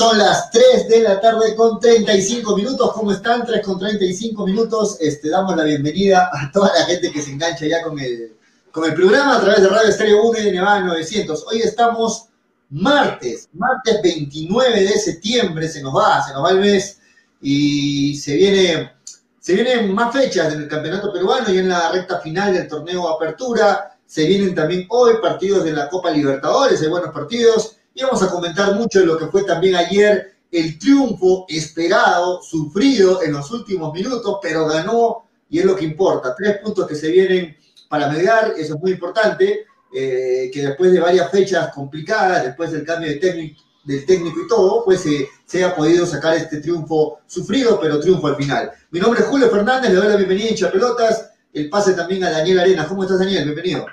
Son las 3 de la tarde con 35 minutos. ¿Cómo están? 3 con 35 minutos. Este, damos la bienvenida a toda la gente que se engancha ya con el, con el programa a través de Radio Estéreo 1 y Nevada 900. Hoy estamos martes, martes 29 de septiembre. Se nos va, se nos va el mes y se viene, se vienen más fechas en el campeonato peruano y en la recta final del torneo Apertura. Se vienen también hoy partidos de la Copa Libertadores, hay buenos partidos y vamos a comentar mucho de lo que fue también ayer el triunfo esperado, sufrido en los últimos minutos, pero ganó y es lo que importa. Tres puntos que se vienen para Melgar, eso es muy importante, eh, que después de varias fechas complicadas, después del cambio de técnico, del técnico y todo, pues se, se ha podido sacar este triunfo sufrido, pero triunfo al final. Mi nombre es Julio Fernández, le doy la bienvenida a Hinchapelotas, el pase también a Daniel Arenas. ¿Cómo estás, Daniel? Bienvenido.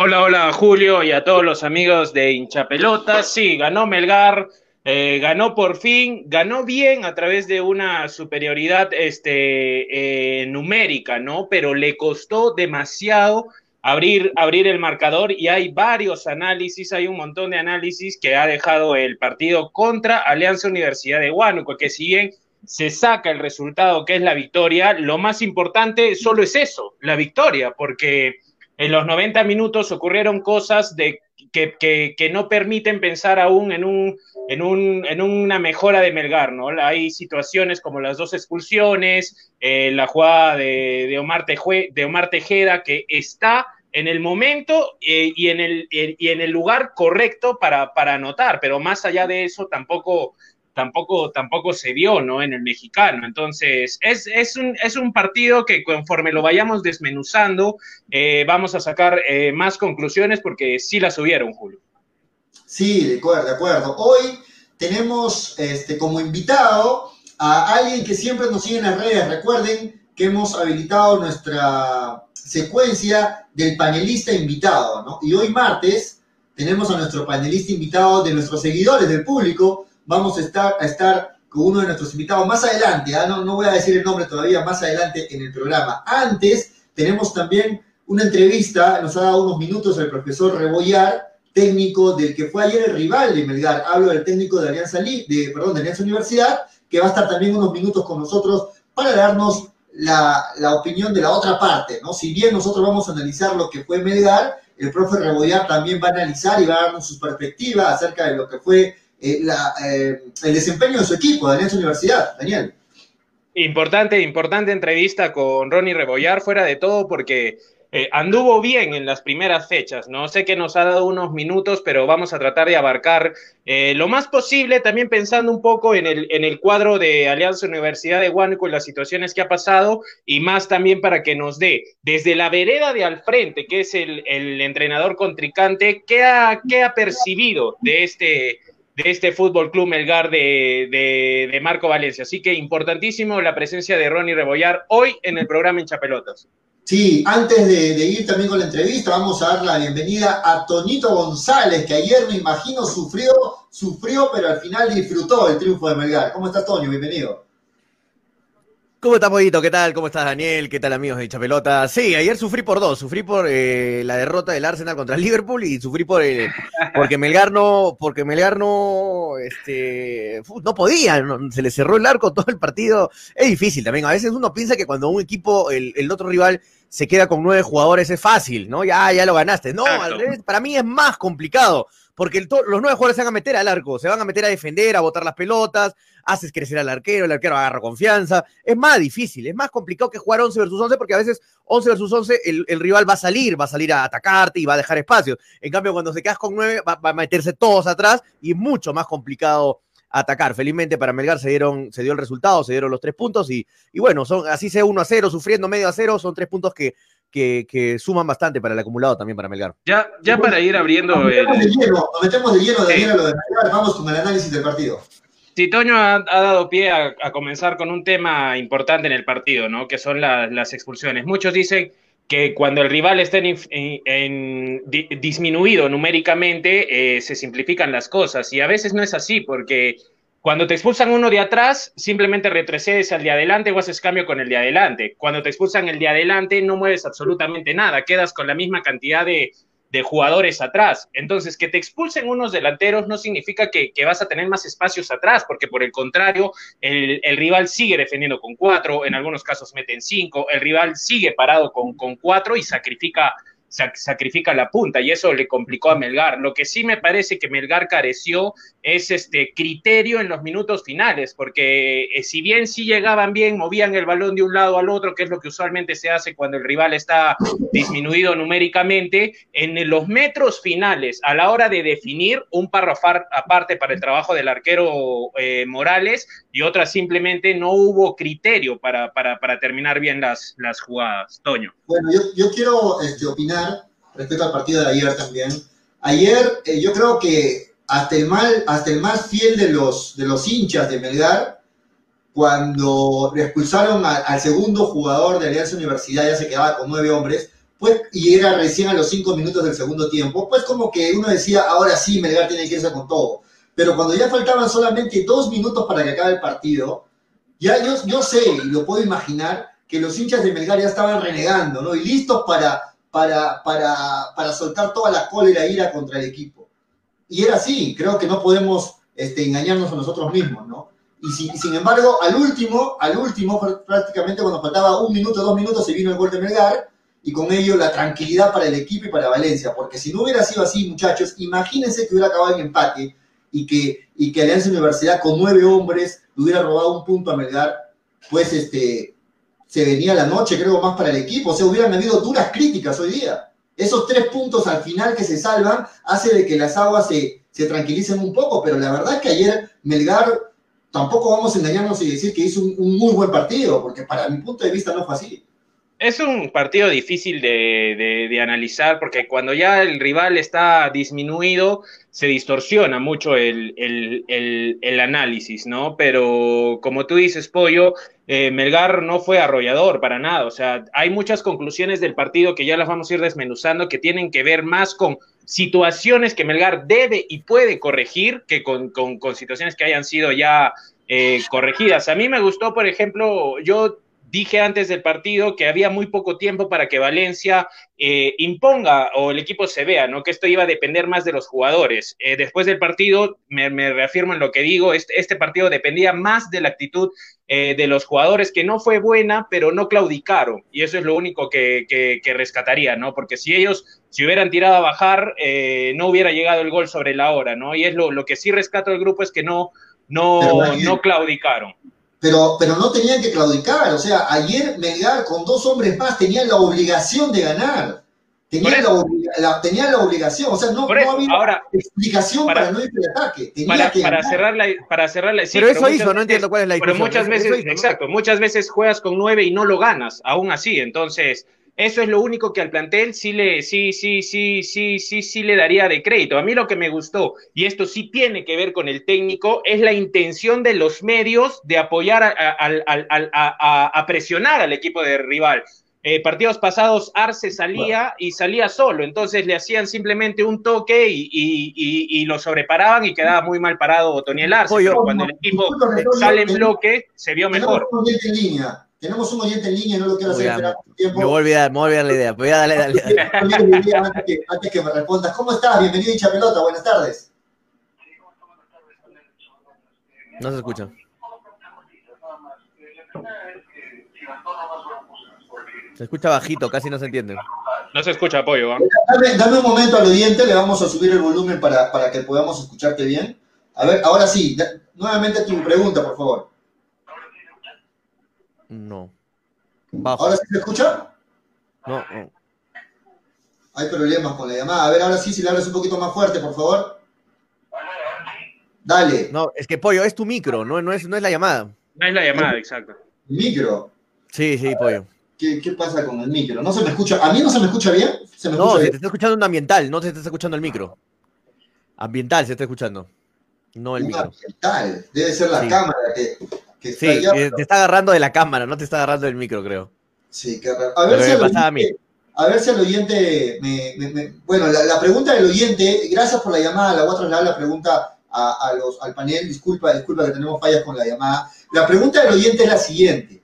Hola, hola Julio y a todos los amigos de Hinchapelotas. Sí, ganó Melgar, eh, ganó por fin, ganó bien a través de una superioridad este, eh, numérica, ¿no? Pero le costó demasiado abrir, abrir el marcador y hay varios análisis, hay un montón de análisis que ha dejado el partido contra Alianza Universidad de Huánuco, que si bien se saca el resultado que es la victoria, lo más importante solo es eso, la victoria, porque en los 90 minutos ocurrieron cosas de, que, que, no permiten pensar aún en, un, en, un, en una mejora de Melgar, ¿no? Hay situaciones como las dos expulsiones, eh, la jugada de, de, Omar de Omar Tejeda, que está en el momento eh, y, en el, y en el lugar correcto para, para anotar, pero más allá de eso tampoco tampoco, tampoco se vio, ¿no? En el mexicano. Entonces, es, es, un, es un partido que conforme lo vayamos desmenuzando, eh, vamos a sacar eh, más conclusiones porque sí las subieron, Julio. Sí, de acuerdo, de acuerdo. Hoy tenemos este, como invitado a alguien que siempre nos sigue en las redes. Recuerden que hemos habilitado nuestra secuencia del panelista invitado, ¿no? Y hoy martes tenemos a nuestro panelista invitado de nuestros seguidores, del público, vamos a estar, a estar con uno de nuestros invitados más adelante, ¿ah? no, no voy a decir el nombre todavía, más adelante en el programa. Antes tenemos también una entrevista, nos ha dado unos minutos el profesor Rebollar, técnico del que fue ayer el rival de Melgar, hablo del técnico de Alianza, de, perdón, de Alianza Universidad, que va a estar también unos minutos con nosotros para darnos la, la, opinión de la otra parte, ¿no? Si bien nosotros vamos a analizar lo que fue Melgar, el profe Rebollar también va a analizar y va a darnos su perspectiva acerca de lo que fue eh, eh, el desempeño de su equipo, de Alianza Universidad, Daniel. Importante, importante entrevista con Ronnie Rebollar, fuera de todo, porque eh, anduvo bien en las primeras fechas, ¿no? Sé que nos ha dado unos minutos, pero vamos a tratar de abarcar lo más posible, también pensando un poco en el, en el cuadro de Alianza Universidad de Huánuco y las situaciones que ha pasado, y más también para que nos dé desde la vereda de al frente, que es el, el entrenador contrincante, ¿qué ha, qué ha percibido de este de este Fútbol Club Melgar de, de, Marco Valencia. Así que importantísimo la presencia de Ronnie Rebollar hoy en el programa en Chapelotas. Sí, antes de, ir también con la entrevista, vamos a dar la bienvenida a Tonito González, que ayer me imagino sufrió, sufrió, pero al final disfrutó el triunfo de Melgar. ¿Cómo estás, Toño? Bienvenido. ¿Cómo estás, Pollito? ¿Qué tal? ¿Cómo estás, Daniel? ¿Qué tal, amigos de Chapelota? Sí, ayer sufrí por dos. Sufrí por eh, la derrota del Arsenal contra el Liverpool y sufrí por el, porque Melgar no, porque Melgar no, este, no podía, se le cerró el arco todo el partido. Es difícil también. A veces uno piensa que cuando un equipo, el, el otro rival, se queda con nueve jugadores es fácil, ¿no? Ya, ya lo ganaste. No, al revés, para mí es más complicado porque los nueve jugadores se van a meter al arco, se van a meter a defender, a botar las pelotas, haces crecer al arquero, el arquero agarra confianza. Es más difícil, es más complicado que jugar 11 versus 11 porque a veces 11 versus 11 el, rival va a salir, va a salir a atacarte y va a dejar espacio. En cambio, cuando se quedas con 9 va, a meterse todos atrás y es mucho más complicado atacar. Felizmente para Melgar se, dieron, se dio el resultado, se dieron los tres puntos y, y bueno, son, así sea 1 a 0, sufriendo medio a 0, son tres puntos que que, suman bastante para el acumulado también para Melgar. Ya, ya para ir abriendo. Nos metemos, de, hielo, nos metemos de hielo, Daniel, a lo de Melgar. Vamos con el análisis del partido. Sí, Toño ha, dado pie a, comenzar con un tema importante en el partido, ¿no? Que son las expulsiones. Muchos dicen que cuando el rival está en, disminuido numéricamente, eh, se simplifican las cosas. Y a veces no es así, porque cuando te expulsan uno de atrás, simplemente retrocedes al de adelante o haces cambio con el de adelante. Cuando te expulsan el de adelante, no mueves absolutamente nada, quedas con la misma cantidad de, de jugadores atrás. Entonces, que te expulsen unos delanteros no significa que, vas a tener más espacios atrás, porque por el contrario, el, rival sigue defendiendo con cuatro, en algunos casos meten cinco, el rival sigue parado con, con cuatro y sacrifica sacrifica la punta y eso le complicó a Melgar. Lo que sí me parece que Melgar careció es este criterio en los minutos finales, porque eh, si bien sí llegaban bien, movían el balón de un lado al otro, que es lo que usualmente se hace cuando el rival está disminuido numéricamente, en los metros finales, a la hora de definir un párrafo aparte para el trabajo del arquero eh, Morales y otra simplemente no hubo criterio para, para, para terminar bien las, las jugadas. Toño. Bueno, yo, yo quiero este, opinar respecto al partido de ayer también. Ayer eh, yo creo que hasta el, mal, hasta el más fiel de los, de los hinchas de Melgar, cuando expulsaron al segundo jugador de Alianza Universidad, ya se quedaba con nueve hombres, pues, y era recién a los cinco minutos del segundo tiempo, pues como que uno decía, ahora sí, Melgar tiene que irse con todo. Pero cuando ya faltaban solamente dos minutos para que acabe el partido, ya yo, yo sé y lo puedo imaginar que los hinchas de Melgar ya estaban renegando, ¿no? Y listos para, para, para, para soltar toda la cólera ira contra el equipo. Y era así, creo que no podemos este, engañarnos a nosotros mismos, ¿no? Y, sin embargo, al último, al último, prácticamente cuando faltaba un minuto, dos minutos, se vino el gol de Melgar y con ello la tranquilidad para el equipo y para Valencia, porque si no hubiera sido así, muchachos, imagínense que hubiera acabado en empate y que, y que Alianza Universidad con nueve hombres hubiera robado un punto a Melgar, pues este, se venía la noche, creo, más para el equipo. O sea, hubieran habido duras críticas hoy día. Esos tres puntos al final que se salvan hace de que las aguas se, se tranquilicen un poco, pero la verdad es que ayer Melgar tampoco vamos a engañarnos y decir que hizo un, un muy buen partido, porque para mi punto de vista no fue así. Es un partido difícil de, analizar porque cuando ya el rival está disminuido, se distorsiona mucho el, análisis, ¿no? Pero como tú dices, Pollo, eh, Melgar no fue arrollador para nada. O sea, hay muchas conclusiones del partido que ya las vamos a ir desmenuzando que tienen que ver más con situaciones que Melgar debe y puede corregir que con, situaciones que hayan sido ya eh, corregidas. A mí me gustó, por ejemplo, yo dije antes del partido que había muy poco tiempo para que Valencia eh, imponga o el equipo se vea, ¿no? Que esto iba a depender más de los jugadores. Eh, después del partido, me, reafirmo en lo que digo, este, este partido dependía más de la actitud eh, de los jugadores, que no fue buena, pero no claudicaron. Y eso es lo único que, que, rescataría, ¿no? Porque si ellos si hubieran tirado a bajar, no hubiera llegado el gol sobre la hora, ¿no? Y es lo, lo que sí rescato del grupo es que no, no, no claudicaron pero, pero no tenían que claudicar. O sea, ayer Melgar con dos hombres más tenía la obligación de ganar. Tenía la, tenía la, obligación, o sea, no, no había Ahora, explicación para, no ir al ataque. para, para cerrar la, para cerrar la, pero eso hizo, no entiendo cuál es la Pero muchas veces, exacto, muchas veces juegas con nueve y no lo ganas, aún así. Entonces, eso es lo único que al plantel sí le, sí, sí, sí, sí, sí, sí le daría de crédito. A mí lo que me gustó, y esto sí tiene que ver con el técnico, es la intención de los medios de apoyar a, presionar al equipo de rival. Eh, partidos pasados Arce salía y salía solo, entonces le hacían simplemente un toque y, lo sobreparaban y quedaba muy mal parado Toniel Arce. pero cuando el equipo sale en bloque, se vio mejor. Tenemos un oyente en línea, no lo quiero hacer esperar tiempo. Me voy a olvidar, me voy a olvidar la idea. Voy a darle, dale. antes, que, antes que me respondas. ¿Cómo estás? Bienvenido, hincha pelota. Buenas tardes. No se escucha. Se escucha bajito, casi no se entiende. No se escucha apoyo. ¿eh? Dame, dame, un momento al oyente, le vamos a subir el volumen para, para que podamos escucharte bien. A ver, ahora sí, nuevamente tu pregunta, por favor. No. ¿Ahora sí se escucha? No, Hay problemas con la llamada. A ver, ahora sí, si le hablas un poquito más fuerte, por favor. Dale. No, es que Pollo, es tu micro, no, no, es, no es la llamada. No es la llamada, exacto. ¿El micro? Sí, sí, Pollo. ¿Qué, ¿Qué, pasa con el micro? ¿No se me escucha? ¿A mí no se me escucha bien? ¿Se no, se te está escuchando un ambiental, no se te está escuchando el micro. Ambiental se está escuchando. No el micro. Ambiental, debe ser la cámara que sí, te está agarrando de la cámara, no te está agarrando del micro, creo. Sí, qué raro. A ver, si al, oyente, me, bueno, la, pregunta del oyente, gracias por la llamada, la voy a trasladar la pregunta a, los, al panel, disculpa, disculpa que tenemos fallas con la llamada. La pregunta del oyente es la siguiente,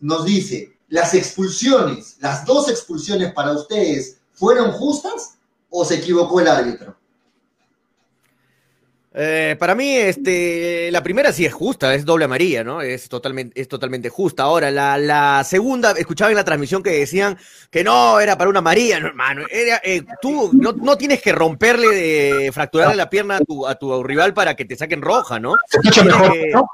nos dice, ¿las expulsiones, las dos expulsiones para ustedes, fueron justas o se equivocó el árbitro? Eh, para mí, este, la primera sí es justa, es doble amarilla, ¿no? Es totalmente, es totalmente justa. Ahora, la, la segunda, escuchaba en la transmisión que decían que no, era para una amarilla, no, hermano. Era, eh, tú no, no, tienes que romperle, de, fracturarle la pierna a tu, a tu rival para que te saquen roja, ¿no? ¿Se escucha mejor, ¿no?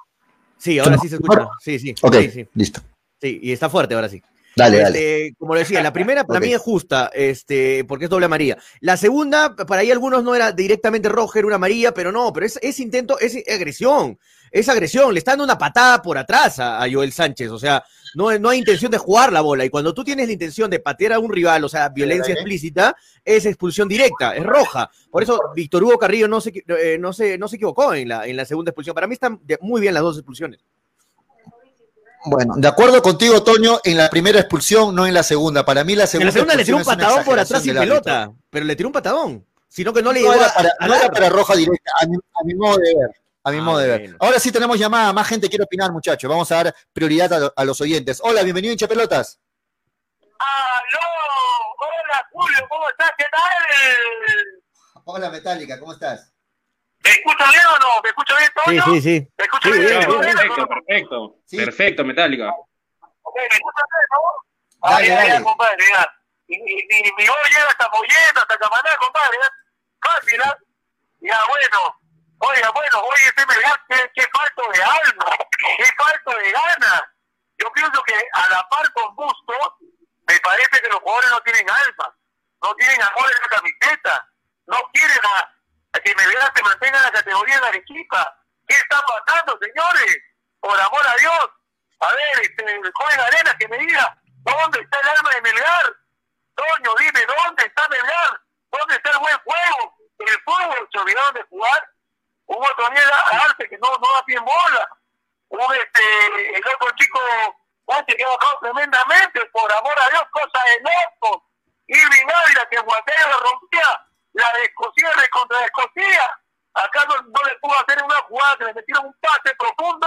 Sí, ahora sí se escucha. Sí, sí. Ok, sí, sí. listo. Sí, y está fuerte ahora sí. Dale, Este, dale. Como lo decía, la primera para mí es justa, este, porque es doble amarilla. La segunda, para ahí algunos no era directamente roja, era una amarilla, pero no, pero es, es intento, es agresión, es agresión, le está dando una patada por atrás a, a Joel Sánchez, o sea, no, no hay intención de jugar la bola, y cuando tú tienes la intención de patear a un rival, o sea, violencia Dale. explícita, es expulsión directa, es roja. Por eso Víctor Hugo Carrillo no se, eh, no se, no se equivocó en la, en la segunda expulsión. Para mí están muy bien las dos expulsiones. Bueno, de acuerdo contigo, Toño, en la primera expulsión, no en la segunda. Para mí la En segunda la segunda le tiró un patadón por atrás sin árbitro. pelota, pero le tiró un patadón, sino que no le No llegó era a- para, a no era dar. para roja directa, a mi, a mi modo de ver. A mi Ah, modo de ver. Ahora sí tenemos llamada, más gente quiere opinar, muchachos. Vamos a dar prioridad a, lo- a los oyentes. Hola, bienvenido, hincha pelotas. ¡Aló! Hola, Julio, ¿cómo estás? ¿Qué tal? Hola, Metallica, ¿cómo estás? ¿Me escucha bien o no? ¿Me escucha bien, Sí, Toño? sí, sí. ¿Me escucha Sí, bien? Perfecto, perfecto. Sí. Perfecto, Metallica. Ok, ¿Me escucha bien, no? Dale, Ay, ay, dale. ay, compadre, ya. Y, y, y mi voz llega hasta Mollendo, hasta Camaná, compadre, ya. Fácil, ¿ah? Ya, bueno. Oiga, bueno, oye, ese Melgar, qué, qué falto de alma, qué falto de ganas. Yo pienso que a la par con Bustos, me parece que los jugadores no tienen alma, no tienen amor en la camiseta, no quieren a, a que Melgar se mantenga en la categoría de Arequipa. ¿Qué está pasando, señores? Por amor a Dios. A ver, este, el joven Arena, que me diga, ¿dónde está el alma de Melgar? Toño, dime, ¿dónde está Melgar? ¿Dónde está el buen juego? El fútbol se olvidaron de jugar. Otro día Arce que no, no da pie en bola. Un este, el otro chico que ha bajado tremendamente, por amor a Dios, cosa de loco. Irving Ávila que Guatemala rompía, la descosía, recontra descosía. Acá no, no le pudo hacer una jugada, le metieron un pase profundo,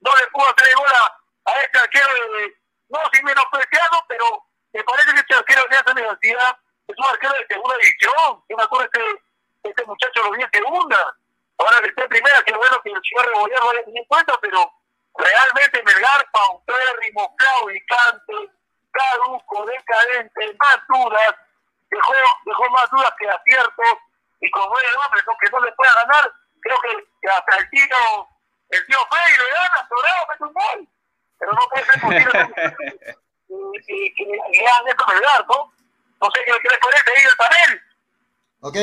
no le pudo hacer gol a, este arquero de, no sin menospreciado, pero me parece que este arquero de esa universidad es un arquero de segunda división. Yo me acuerdo que este, este muchacho lo vi en segunda. Ahora que está en primera, que bueno que el señor Rebollar lo haya tenido en cuenta, pero realmente Melgar, paupérrimo, claudicante, dudas que aciertos, y con nueve hombres, aunque no le pueda ganar, creo que, que hasta el tío, el tío Fey le gana, sobrado, mete un gol, pero no puede ser posible y, y, y, y hagan esto a ¿no? No sé qué, les parece ahí el panel. Ok,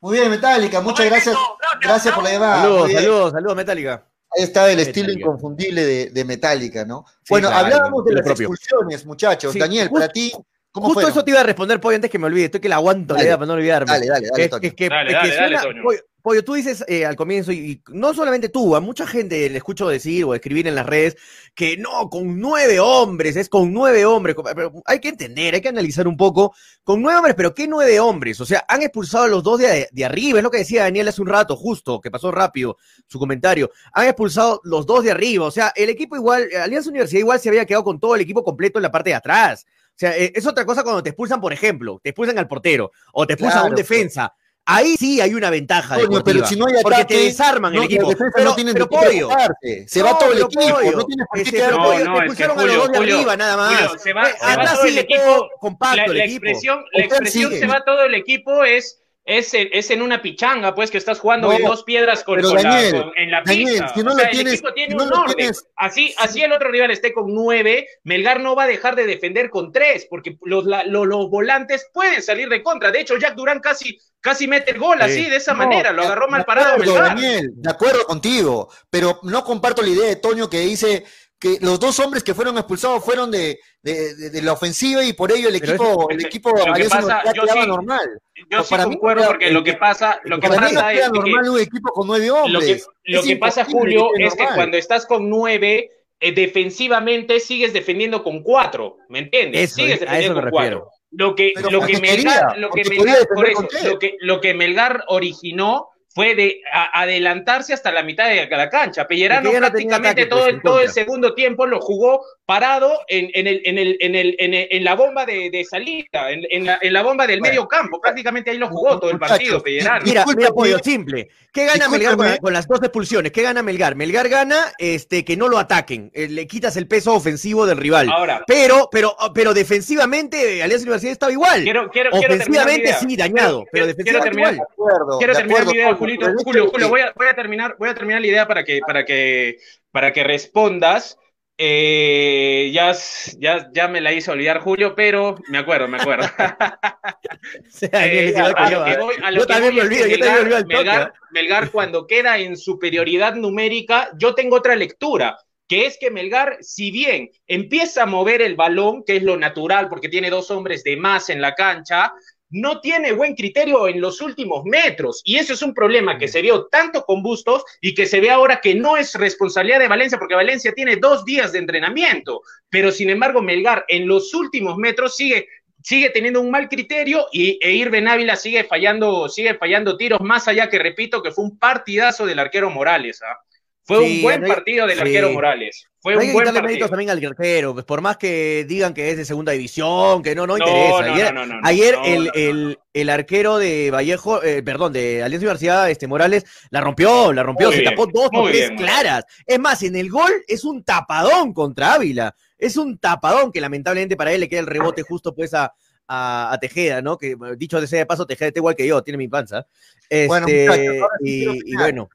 muy bien, Metallica, muchas gracias. Gracias por la llamada. Saludos, saludos, saludos, Metallica. Ahí está el estilo Metallica. inconfundible de, de Metallica, ¿no? Sí, bueno, claro, hablábamos de las propio. expulsiones, muchachos. Sí, Daniel, para ti, ¿cómo Justo fueron? eso te iba a responder, Pollo, antes que me olvide. Estoy que la aguanto, Dale. la idea para no olvidarme. Dale, dale, dale, Es- que- Dale, es que dale, dale, suena-. Pollo, Pollo, tú dices eh, al comienzo, y, y no solamente tú, a mucha gente le escucho decir o escribir en las redes que no, con nueve hombres, es con nueve hombres. con- pero hay que entender, hay que analizar un poco. Con nueve hombres, pero ¿qué nueve hombres? O sea, han expulsado a los dos de, de arriba, es lo que decía Daniel hace un rato, justo, que pasó rápido su comentario. Han expulsado los dos de arriba, o sea, el equipo igual, Alianza Universidad igual se había quedado con todo el equipo completo en la parte de atrás. O sea, eh, es otra cosa cuando te expulsan, por ejemplo, te expulsan al portero o te expulsan a un Claro, defensa. Ahí sí hay una ventaja. Coño, deportiva, pero si no hay porque ataque, te desarman no, el equipo. Pero, no tienen pero pollo. Se No, va todo el equipo, pollo, no tienes por qué quedar pero No, pollo, no, te es que expulsaron a los dos de Julio, arriba, nada más. Julio, se va, se va atrás todo el equipo. compacto la, el la equipo. expresión, la se va todo el equipo es, es, en- es en una pichanga, pues que estás jugando No, dos piedras con, la- en la Daniel, pista. si no o lo sea, el equipo tiene si no un orden. tienes- Así, así el otro rival esté con nueve, Melgar no va a dejar de defender con tres, porque los, la- los volantes pueden salir de contra. De hecho, Jack Durán casi, casi mete el gol Sí. así, de esa No, manera. Lo agarró mal parado acuerdo, Melgar. Daniel, de acuerdo contigo, pero no comparto la idea de Toño que dice que los dos hombres que fueron expulsados fueron de, de, de- de la ofensiva y por ello el Pero equipo, es- el equipo lo que pasa, yo sí- normal. Yo sí para concuerdo porque lo que pasa, lo que Para mí no pasa queda es que normal un equipo con nueve lo hombres. que, lo que pasa, Julio, que es que cuando estás con nueve, eh, defensivamente sigues defendiendo con cuatro, ¿me entiendes? Eso, sigues defendiendo con cuatro. Lo que, lo que Melgar, lo que Melgar, por eso, lo que, lo que Melgar originó fue de a- adelantarse hasta la mitad de la cancha. Pellerano no prácticamente todo, pues, el, todo el segundo tiempo lo jugó parado en, en, el, en, el, en, el, en, el- en la bomba de, de salida, en, en la, en la bomba del medio campo. Prácticamente ahí lo jugó todo el partido, Pellerano. Mira, mira, Pollo, simple. ¿Qué gana Melgar con, las dos expulsiones? ¿Qué gana Melgar? Melgar gana este, que no lo ataquen. eh, le quitas el peso ofensivo del rival. Ahora, Pero, pero, pero defensivamente, eh, Alianza Universidad estaba igual. quiero, quiero, quiero terminar Ofensivamente sí, dañado, pero quiero defensivamente terminar- igual. De acuerdo, Quiero terminar acuerdo, mi idea, Julio, Julito. Julio, Julio, voy a, voy a terminar, voy a terminar la idea para que, para que, para que respondas. Eh, ya, ya, ya me la hizo olvidar Julio, pero me acuerdo, me acuerdo. Yo, también me olvido, yo también me olvido Melgar. Melgar cuando queda en superioridad numérica, yo tengo otra lectura, que es que Melgar, si bien empieza a mover el balón, que es lo natural porque tiene dos hombres de más en la cancha, no tiene buen criterio en los últimos metros. Y eso es un problema que se vio tanto con Bustos y que se ve ahora que no es responsabilidad de Valencia, porque Valencia tiene dos días de entrenamiento. Pero sin embargo, Melgar en los últimos metros sigue sigue teniendo un mal criterio y e Irben Ávila sigue fallando, sigue fallando tiros, más allá que repito que fue un partidazo del arquero Morales. ¿ah? Fue Sí, un buen no hay- partido del sí. arquero Morales. Fue No hay un que buen quitarle partido. méritos también al arquero, pues por más que digan que es de segunda división, que no, no, No, interesa. no, ayer no, no, no, ayer no, el, no, no. El, el arquero de Vallejo, eh, perdón, de Alianza Universidad, este Morales, la rompió, la rompió, Muy se bien, tapó dos o tres bien, claras. Es más, en el gol es un tapadón contra Ávila. Es un tapadón que lamentablemente para él le queda el rebote justo pues a, a, a Tejeda, ¿no? Que dicho de sea de paso, Tejeda está igual que yo, tiene mi panza. Este, Bueno, sí quiero y, bueno.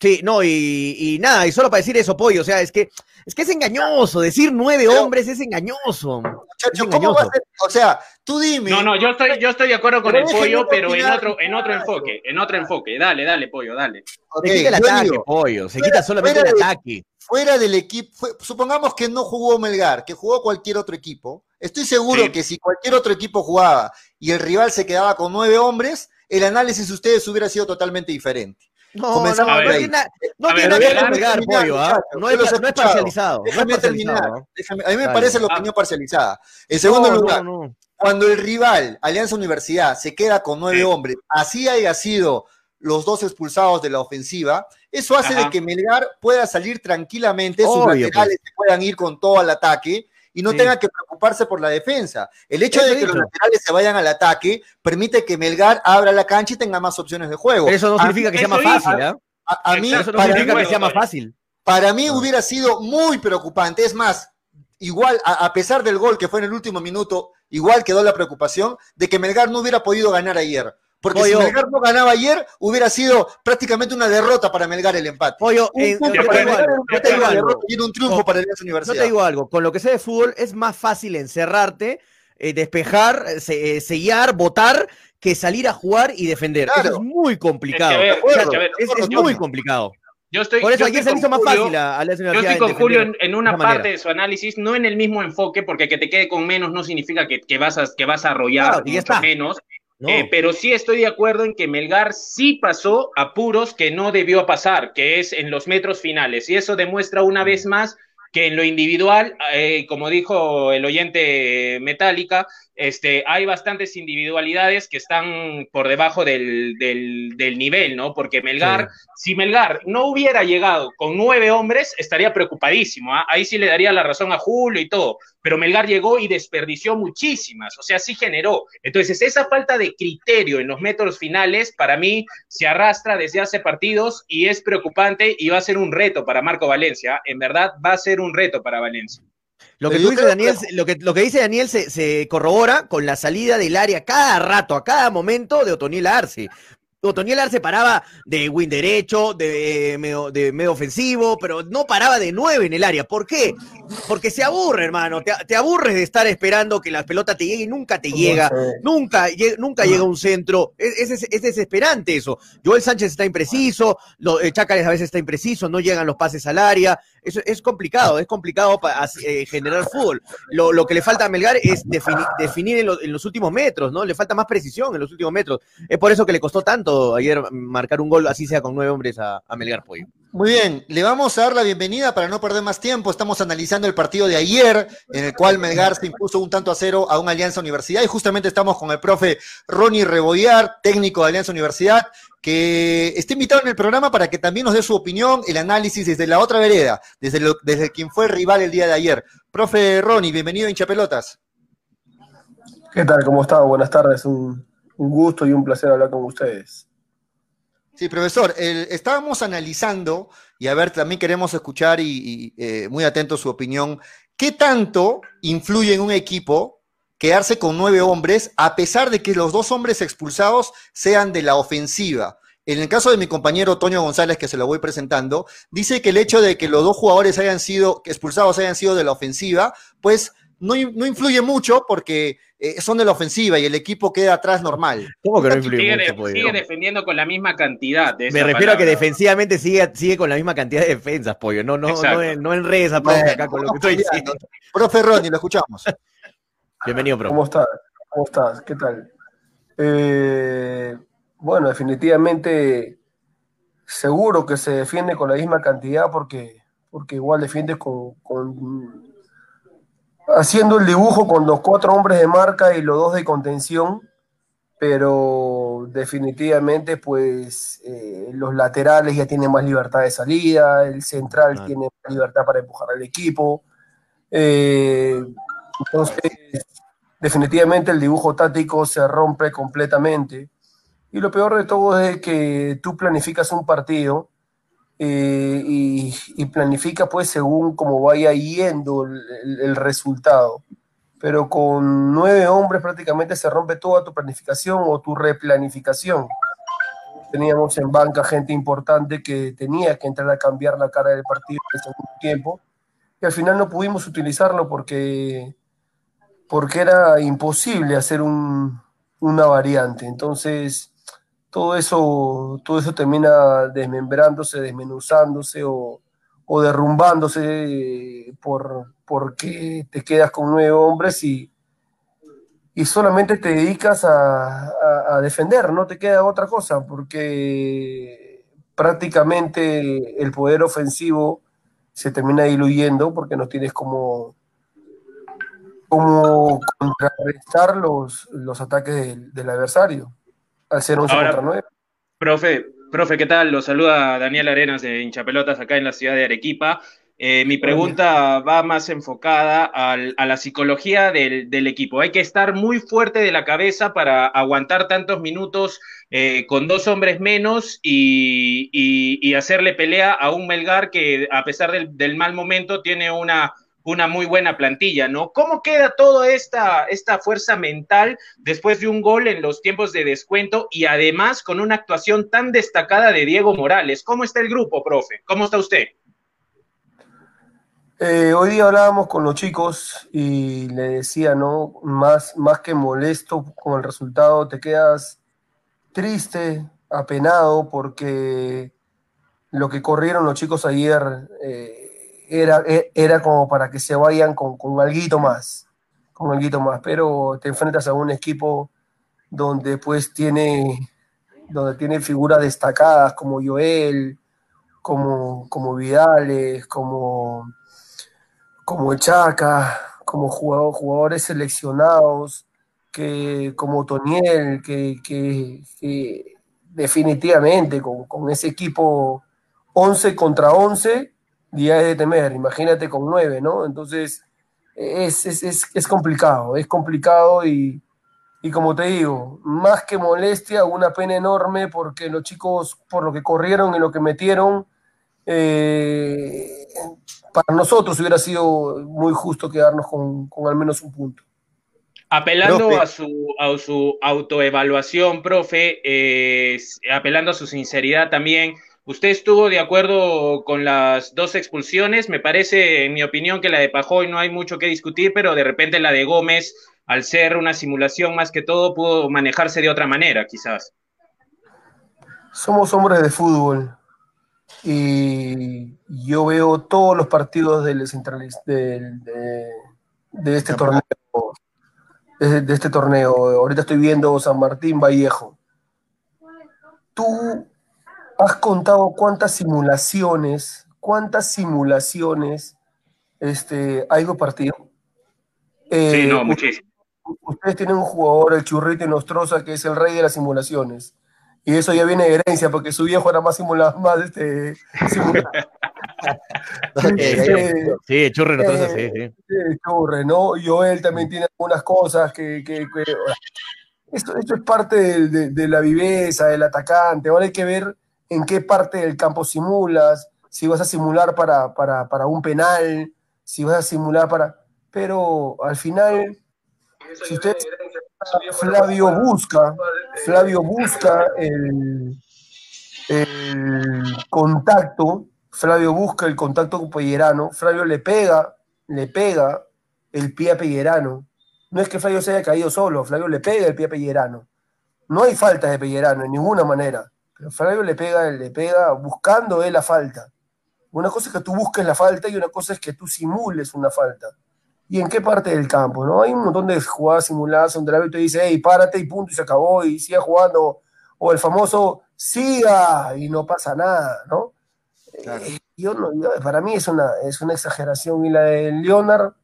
Sí, no, y, y nada, y solo para decir eso, pollo, o sea, es que es que es engañoso, decir nueve Pero- hombres es engañoso. Muchacho, Es ¿cómo va a engañoso. ser? O sea, tú dime. No, no, yo estoy, yo estoy de acuerdo con Pero el pollo, pero en otro, en otro enfoque, en otro enfoque. Dale, dale, pollo, dale. Ok, Se quita el ataque, digo, pollo, se fuera- quita solamente el de- ataque. fuera del equipo, fue- supongamos que no jugó Melgar, que jugó cualquier otro equipo, estoy seguro Sí. que si cualquier otro equipo jugaba y el rival se quedaba con nueve hombres, el análisis de ustedes hubiera sido totalmente diferente. No, no, ahí. tiene, no ver, nada que ver terminar, pollo, ¿ah? No es, no es parcializado, no es Déjame terminar. parcializado. déjame- a mí me Dale. parece la Ah. opinión parcializada. En segundo No, lugar, no. cuando el rival, Alianza Universidad, se queda con nueve Sí. hombres, así haya sido los dos expulsados de la ofensiva, eso hace Ajá. de que Melgar pueda salir tranquilamente, sus Obvio, laterales se puedan ir con todo al ataque y no Sí. tenga que preocuparse por la defensa. El hecho de que los laterales se vayan al ataque permite que Melgar abra la cancha y tenga más opciones de juego. Pero eso no A- significa que sea más fácil, ¿ah? A, a mí, eso no para significa mí- que sea más fácil. para mí Ah. hubiera sido muy preocupante. Es más, igual, a, a pesar del gol que fue en el último minuto, igual quedó la preocupación de que Melgar no hubiera podido ganar ayer. Porque Pollo. si Melgar no ganaba ayer, hubiera sido prácticamente una derrota para Melgar el empate. Pollo, Un yo te digo algo, yo te digo algo. era un triunfo No, para Alianza Yo Universidad. te digo algo, con lo que sé de fútbol es más fácil encerrarte, eh, despejar, se- eh, sellar, votar, que salir a jugar y defender. Claro. Eso es muy complicado. Es que, ver, es que, a ver, es, es yo- muy complicado. Yo estoy, Por eso yo ayer estoy se le hizo con más Julio. fácil a, a Alianza Yo Universidad estoy con Julio en, en de una manera. parte de su análisis, no en el mismo enfoque, porque que te quede con menos no significa que, que vas, a, que vas a arrollar Claro, y ya mucho está. menos. No. Eh, pero sí estoy de acuerdo en que Melgar sí pasó apuros que no debió pasar, que es en los metros finales. Y eso demuestra una vez más que en lo individual, eh, como dijo el oyente Metallica, este, hay bastantes individualidades que están por debajo del, del, del nivel, ¿no? Porque Melgar, si Melgar no hubiera llegado con nueve hombres, estaría preocupadísimo. ¿ah? Ahí sí le daría la razón a Julio y todo. Pero Melgar llegó y desperdició muchísimas, o sea, sí generó. Entonces, esa falta de criterio en los metros finales, para mí, se arrastra desde hace partidos y es preocupante y va a ser un reto para Marco Valencia. En verdad, va a ser un reto para Valencia. Lo que tú dices, Daniel, lo que, lo que dice Daniel se, se corrobora con la salida del área cada rato, a cada momento de Otoniel Arce. Otoniel Arce paraba de win derecho, de medio, de medio ofensivo, pero no paraba de nueve en el área. ¿Por qué? Porque se aburre, hermano. Te, te aburres de estar esperando que la pelota te llegue y nunca te llega. Nunca, nunca llega un centro. Es, es- es desesperante eso. Joel Sánchez está impreciso, lo, eh, Chácares a veces está impreciso, no llegan los pases al área. Eso es complicado, es complicado para generar fútbol. Lo, lo que le falta a Melgar es defini- definir en, en los últimos metros, ¿no? Le falta más precisión en los últimos metros. Es por eso que le costó tanto ayer marcar un gol, así sea con nueve hombres a, a Melgar Pollo. Muy bien, le vamos a dar la bienvenida para no perder más tiempo. Estamos analizando el partido de ayer, en el cual Melgar se impuso un tanto a cero a una Alianza Universidad. Y justamente estamos con el profe Ronnie Rebollar, técnico de Alianza Universidad, que está invitado en el programa para que también nos dé su opinión, el análisis desde la otra vereda, desde, lo, desde quien fue rival el día de ayer. Profe Ronnie, bienvenido a Hinchapelotas. ¿Qué tal? ¿Cómo está? Buenas tardes. Un gusto y un placer hablar con ustedes. Sí, profesor, estábamos analizando, y a ver, también queremos escuchar y, y eh, muy atento su opinión, ¿qué tanto influye en un equipo quedarse con nueve hombres a pesar de que los dos hombres expulsados sean de la ofensiva? En el caso de mi compañero Toño González, que se lo voy presentando, dice que el hecho de que los dos jugadores hayan sido expulsados hayan sido de la ofensiva, pues no, no influye mucho porque eh, son de la ofensiva y el equipo queda atrás normal. ¿Cómo que no influye Sigue, mucho? de- pues? sigue defendiendo con la misma cantidad. de Me refiero a que defensivamente sigue, sigue con la misma cantidad de defensas, pollo. No, no, Exacto. no, no enredes a Pau acá con lo que estoy diciendo. Profe Ronnie, lo escuchamos. Bienvenido, profe. ¿Cómo estás? ¿Cómo estás? ¿Qué tal? Eh, bueno, definitivamente seguro que se defiende con la misma cantidad porque, porque igual defiendes con, con- haciendo el dibujo con los cuatro hombres de marca y los dos de contención, pero definitivamente pues eh, los laterales ya tienen más libertad de salida, el central Claro. tiene más libertad para empujar al equipo. Eh, entonces, definitivamente el dibujo táctico se rompe completamente. Y lo peor de todo es que tú planificas un partido eh, y, planificas pues según cómo vaya yendo el- el resultado. Pero con nueve hombres prácticamente se rompe toda tu planificación o tu replanificación. Teníamos en banca gente importante que tenía que entrar a cambiar la cara del partido en el segundo tiempo y al final no pudimos utilizarlo porque, porque era imposible hacer un- una variante. Entonces, todo eso, todo eso termina desmembrándose, desmenuzándose o, o derrumbándose por, porque te quedas con nueve hombres y, y solamente te dedicas a, a- a defender, no te queda otra cosa, porque prácticamente el poder ofensivo se termina diluyendo porque no tienes como, como contrarrestar los, los ataques del, del adversario ser 11 Ahora- contra 9. Profe, profe, ¿qué tal? Lo saluda Daniel Arenas de Hinchapelotas acá en la ciudad de Arequipa. Eh, mi pregunta va más enfocada al- a la psicología del, del equipo. Hay que estar muy fuerte de la cabeza para aguantar tantos minutos eh, con dos hombres menos y, y- y hacerle pelea a un Melgar que a pesar del, del mal momento tiene una, una muy buena plantilla, ¿no? ¿Cómo queda toda esta, esta fuerza mental después de un gol en los tiempos de descuento y además con una actuación tan destacada de Diego Morales? ¿Cómo está el grupo, profe? ¿Cómo está usted? Eh, hoy día hablábamos con los chicos y le decía, ¿no? Más, más que molesto con el resultado, te quedas triste, apenado, porque lo que corrieron los chicos ayer eh, era, e- era como para que se vayan con, con alguito más, con alguito más, pero te enfrentas a un equipo donde pues tiene, donde tiene figuras destacadas como Joel, como, como Vidales, como como Chaca, como jugador- jugadores seleccionados, que, como Toniel, que, que- que definitivamente con, con ese equipo 11 contra 11, ya es de temer, imagínate con 9, ¿no? Entonces es, es, es, es complicado, es complicado y, y como te digo, más que molestia, una pena enorme porque los chicos, por lo que corrieron y lo que metieron, eh, para nosotros hubiera sido muy justo quedarnos con, con al menos un punto. Apelando Profe. a su, a su autoevaluación, profe, eh, apelando a su sinceridad también, ¿usted estuvo de acuerdo con las dos expulsiones? Me parece, en mi opinión, que la de Pajoy no hay mucho que discutir, pero de repente la de Gómez, al ser una simulación más que todo, pudo manejarse de otra manera, quizás. Somos hombres de fútbol y yo veo todos los partidos del del- de, de este torneo. De, de este torneo. Ahorita estoy viendo San Martín Vallejo. Tú ¿Has contado cuántas simulaciones, cuántas simulaciones este, hay de partido? Sí, no, Eh, muchísimo. ustedes tienen un jugador, el Churrito Nostroza, que es el rey de las simulaciones. Y eso ya viene de herencia, porque su viejo era más simula, más este, simula- Eh, Sí, churre nosotros, eh, sí, sí. Sí, Churre, ¿no? Joel también tiene algunas cosas que... que- que- esto, esto es parte de, de- de la viveza, del atacante. Ahora hay que ver en qué parte del campo simulas, si vas a simular para, para, para un penal, si vas a simular para... Pero al final, si usted... Flavio busca, Flavio busca el, el contacto, Flavio busca el contacto con Pellerano, Flavio le pega, le pega el pie a Pellerano. No es que Flavio se haya caído solo, Flavio le pega el pie a Pellerano. No hay falta de Pellerano en ninguna manera. Pero Flavio le pega, le pega buscando él la falta. Una cosa es que tú busques la falta y una cosa es que tú simules una falta. ¿Y en qué parte del campo? ¿no? Hay un montón de jugadas simuladas donde el árbitro dice, hey, párate y punto, y se acabó, y siga jugando. O el famoso, siga, y no pasa nada, ¿no? Claro. Eh, yo no, yo- para mí es una, es una exageración. Y la de Leonard,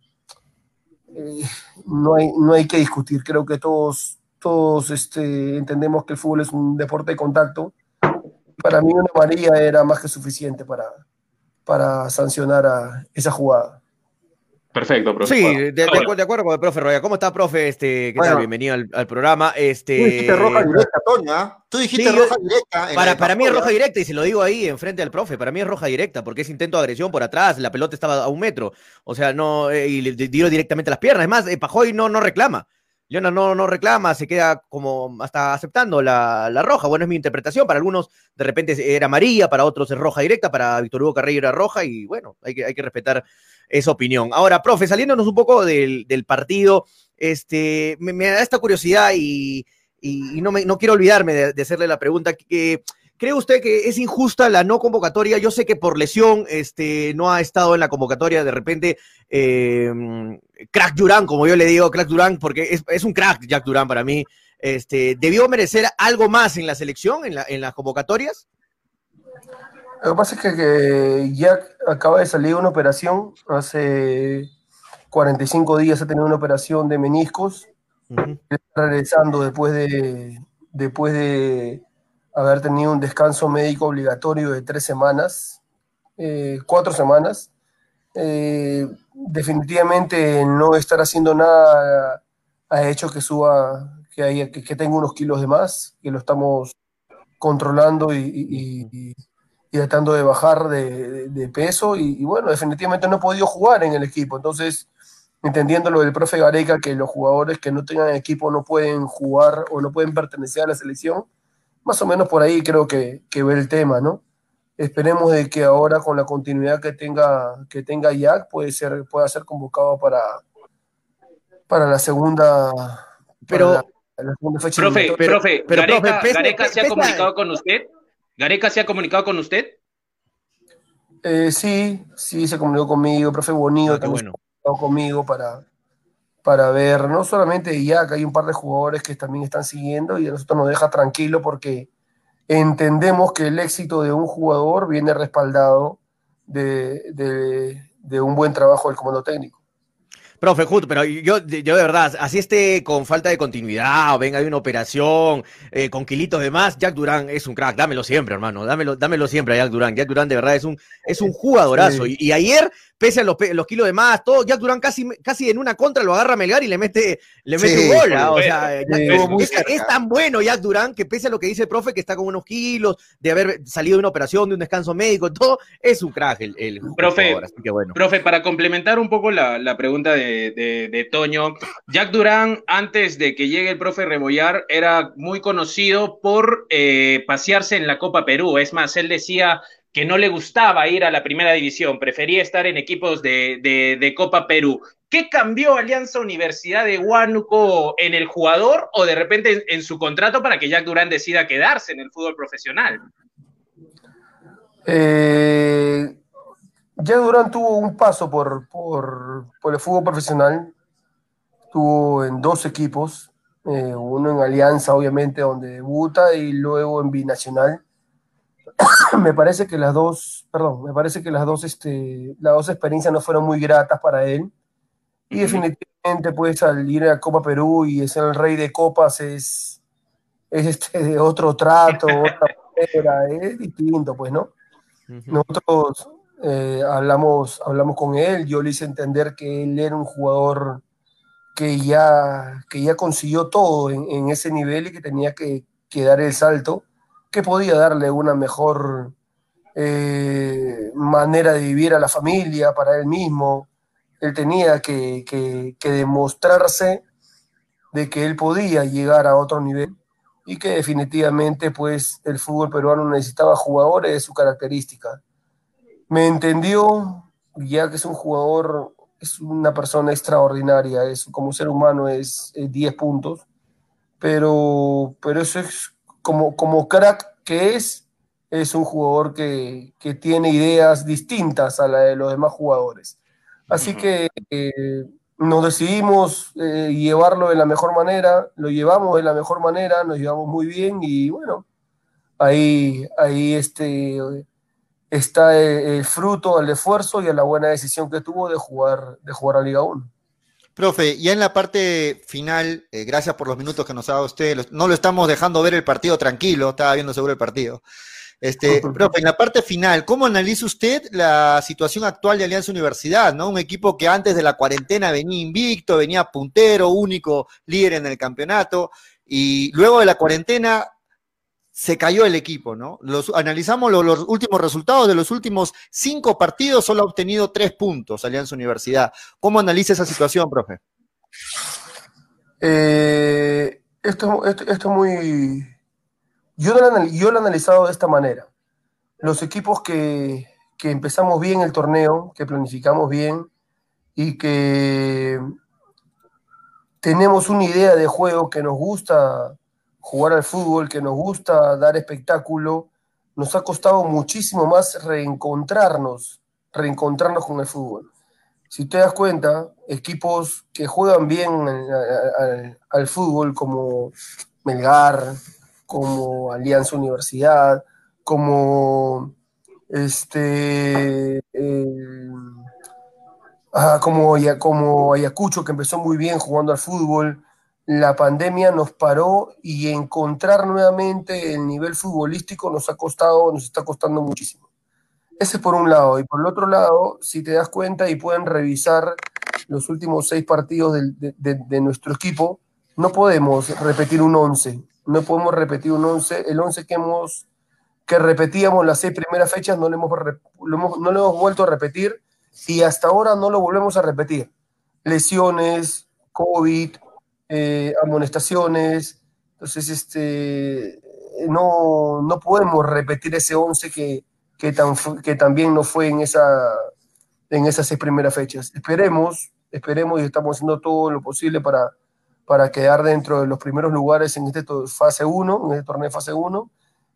eh, no, hay, no hay que discutir. Creo que todos, todos este, entendemos que el fútbol es un deporte de contacto. Para mí una amarilla era más que suficiente para, para sancionar a esa jugada. Perfecto, profe. Sí, Bueno, de, acuerdo con el profe Roya. ¿Cómo está, profe? Este, ¿Qué Bueno. tal? Bienvenido al, al programa. Tú Este, dijiste roja directa, Toño, ¿ah? Tú dijiste Sí, yo- roja directa. en Para, para mí es roja directa y se lo digo ahí enfrente al profe. Para mí es roja directa porque es intento de agresión por atrás. La pelota estaba a un metro. O sea, no. eh, y le le dio directamente a las piernas. Es más, eh, Pajoy no, no reclama. Leona no, no reclama, se queda como hasta aceptando la, la roja. Bueno, es mi interpretación. Para algunos de repente era amarilla, para otros es roja directa, para Víctor Hugo Carrillo era roja y bueno, hay que, hay que respetar esa opinión. Ahora, profe, saliéndonos un poco del, del partido, este, me, da esta curiosidad y, y- no, me, no quiero olvidarme de, de hacerle la pregunta. Que, ¿Cree usted que es injusta la no convocatoria? Yo sé que por lesión este, no ha estado en la convocatoria, de repente, eh, crack Durán, como yo le digo, crack Durán, porque es, es un crack Jack Durán para mí. Este, ¿Debió merecer algo más en la selección, en, la, en las convocatorias? Lo que pasa es que, que Jack acaba de salir de una operación, hace 45 días ha tenido una operación de meniscos, está regresando después de, después de haber tenido un descanso médico obligatorio de tres semanas, eh, cuatro semanas. Eh, definitivamente no estar haciendo nada ha hecho que suba, que, haya, que, que tenga unos kilos de más, que lo estamos controlando y, y- tratando de bajar de, peso y, bueno, definitivamente no ha podido jugar en el equipo. Entonces, entendiendo lo del profe Gareca, que los jugadores que no tengan equipo no pueden jugar o no pueden pertenecer a la selección, más o menos por ahí creo que, que ve el tema, ¿no? Esperemos de que ahora con la continuidad que tenga, que tenga Jack puede ser, pueda ser convocado para, para la segunda, Pero- para la, la segunda fecha Profe. Pero- profe, pero, Gareca, profe, Gareca se ha comunicado con usted. Gareca se ha comunicado con usted. Eh, sí, sí, se comunicó conmigo, profe Bonillo Ah, también bueno. se comunicó conmigo para, para ver, no solamente que hay un par de jugadores que también están siguiendo y a nosotros nos deja tranquilo porque entendemos que el éxito de un jugador viene respaldado de, de- de un buen trabajo del comando técnico. Profe, justo, pero yo, yo de verdad, así esté con falta de continuidad, o venga de una operación, eh, con kilitos de más, Jack Durán es un crack, dámelo siempre, hermano, dámelo, dámelo siempre a Jack Durán. Jack Durán de verdad es un, es un jugadorazo. Sí. Y, y ayer, pese a los, kilos de más, todo, Jack Durán casi, casi en una contra lo agarra a Melgar y le mete, le mete Sí, un gol. O bueno, sea, es, tan bueno Jack Durán que pese a lo que dice el profe, que está con unos kilos, de haber salido de una operación, de un descanso médico, todo, es un crack el, el Profe, jugador, así que bueno. Profe, para complementar un poco la, la pregunta de, de- de Toño, Jack Durán, antes de que llegue el profe Rebollar, era muy conocido por eh, pasearse en la Copa Perú. Es más, él decía que no le gustaba ir a la primera división, prefería estar en equipos de, de- Copa Perú. ¿Qué cambió Alianza Universidad de Huánuco en el jugador o de repente en, su contrato para que Jack Durán decida quedarse en el fútbol profesional? Eh, ya Durán tuvo un paso por, por, por el fútbol profesional, tuvo en dos equipos, eh, uno en Alianza, obviamente, donde debuta, y luego en Binacional. me parece que las dos, perdón, me parece que las dos, este, las dos experiencias no fueron muy gratas para él. Y definitivamente, pues, al ir a Copa Perú y ser el rey de copas es, es este, de otro trato, otra manera, es distinto, pues, ¿no? Nosotros eh, hablamos, hablamos con él, yo le hice entender que él era un jugador que ya, que ya consiguió todo en, en ese nivel y que tenía que, que dar el salto que podía darle una mejor eh, manera de vivir a la familia, para él mismo. Él tenía que, que, demostrarse de que él podía llegar a otro nivel y que definitivamente pues el fútbol peruano necesitaba jugadores de su característica. Me entendió, ya que es un jugador, es una persona extraordinaria, es, como ser humano es 10 puntos, pero, pero eso es como, como crack que es, es un jugador que, que, tiene ideas distintas a la de los demás jugadores. Así que eh, nos decidimos eh, llevarlo de la mejor manera, lo llevamos de la mejor manera, nos llevamos muy bien y bueno, ahí, ahí este, está el, fruto al esfuerzo y a la buena decisión que tuvo de jugar, de jugar a Liga 1. Profe, ya en la parte final, eh, gracias por los minutos que nos ha dado usted, no lo estamos dejando ver el partido tranquilo, estaba viendo seguro el partido. Este, profe, en la parte final, ¿cómo analiza usted la situación actual de Alianza Universidad? ¿no? Un equipo que antes de la cuarentena venía invicto, venía puntero, único líder en el campeonato, y luego de la cuarentena se cayó el equipo, ¿no? Los, analizamos los, últimos resultados de los últimos cinco partidos, solo ha obtenido tres puntos Alianza Universidad. ¿Cómo analiza esa situación, profe? Eh, esto, esto, esto, muy... Yo lo, yo lo he analizado de esta manera. Los equipos que, que empezamos bien el torneo, que planificamos bien y que tenemos una idea de juego que nos gusta jugar al fútbol, que nos gusta dar espectáculo, nos ha costado muchísimo más reencontrarnos, reencontrarnos con el fútbol. Si te das cuenta, equipos que juegan bien al, fútbol como Melgar, como Alianza Universidad, como este ah, como, como Ayacucho que empezó muy bien jugando al fútbol, la pandemia nos paró y encontrar nuevamente el nivel futbolístico nos ha costado, nos está costando muchísimo. Ese es por un lado. Y por el otro lado, si te das cuenta y pueden revisar los últimos seis partidos de, nuestro equipo, no podemos repetir un 11. No podemos repetir un 11. El 11 que hemos que repetíamos las seis primeras fechas no lo hemos, no lo hemos vuelto a repetir y hasta ahora no lo volvemos a repetir. Lesiones, COVID, eh, amonestaciones. Entonces, este, no, no podemos repetir ese 11 que, que, tan, que también no fue en, esa, en esas seis primeras fechas. Esperemos, esperemos y estamos haciendo todo lo posible para, para quedar dentro de los primeros lugares en este fase 1, en este torneo fase 1,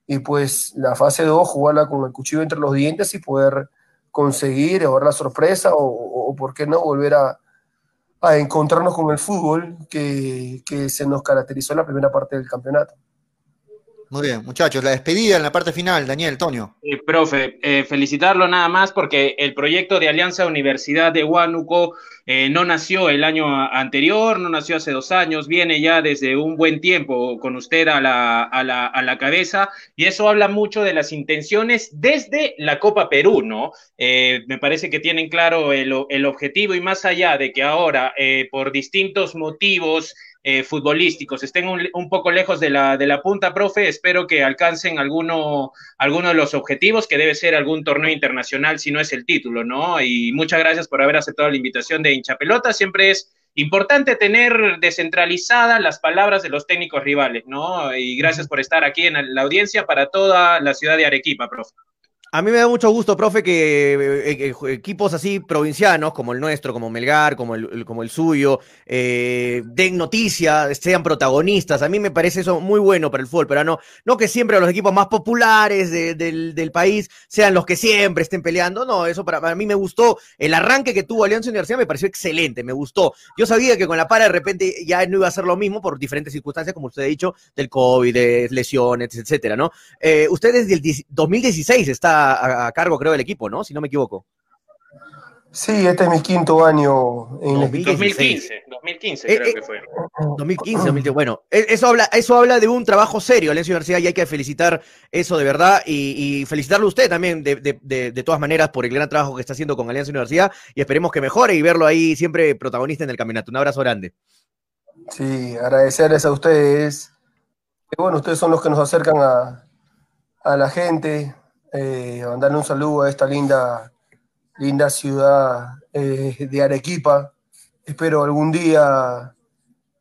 y pues la fase 2, jugarla con el cuchillo entre los dientes y poder conseguir o la sorpresa o, o, por qué no, volver a, a encontrarnos con el fútbol que, que se nos caracterizó en la primera parte del campeonato. Muy bien, muchachos, la despedida en la parte final, Daniel, Tonio. profe, eh, felicitarlo nada más porque el proyecto de Alianza Universidad de Huánuco eh, no nació el año anterior, no nació hace dos años, viene ya desde un buen tiempo con usted a la, a la, a la cabeza y eso habla mucho de las intenciones desde la Copa Perú, ¿no? Eh, me parece que tienen claro el, el, objetivo y más allá de que ahora por distintos motivos eh, futbolísticos estén un, poco lejos de la, de la punta, profe. Espero que alcancen alguno, alguno de los objetivos, que debe ser algún torneo internacional, si no es el título, ¿no? Y muchas gracias por haber aceptado la invitación de hincha pelota. Siempre es importante tener descentralizadas las palabras de los técnicos rivales, ¿no? Y gracias por estar aquí en la audiencia para toda la ciudad de Arequipa, profe. A mí me da mucho gusto, profe, que eh, eh, equipos así provincianos, como el nuestro, como Melgar, como el, suyo, eh, den noticia, sean protagonistas. A mí me parece eso muy bueno para el fútbol, pero no, que siempre los equipos más populares del, país sean los que siempre estén peleando. No, eso para, mí me gustó. El arranque que tuvo Alianza Universidad me pareció excelente, me gustó. Yo sabía que con la para de repente ya no iba a ser lo mismo por diferentes circunstancias, como usted ha dicho, del COVID, lesiones, etcétera, ¿no? usted desde el 2016 está a, cargo, creo, del equipo, ¿no? Si no me equivoco. Sí, este es mi quinto año en 2015, 2015 creo que fue. 2015, 2015. Bueno, e, eso habla, eso habla de un trabajo serio, Alianza Universidad, y hay que felicitar eso de verdad y, felicitarlo a usted también de, de, todas maneras por el gran trabajo que está haciendo con Alianza Universidad y esperemos que mejore y verlo ahí siempre protagonista en el campeonato. Un abrazo grande. Sí, agradecerles a ustedes. bueno, ustedes son los que nos acercan a, a la gente, eh, mandarle un saludo a esta linda, linda ciudad eh, de Arequipa. Espero algún día,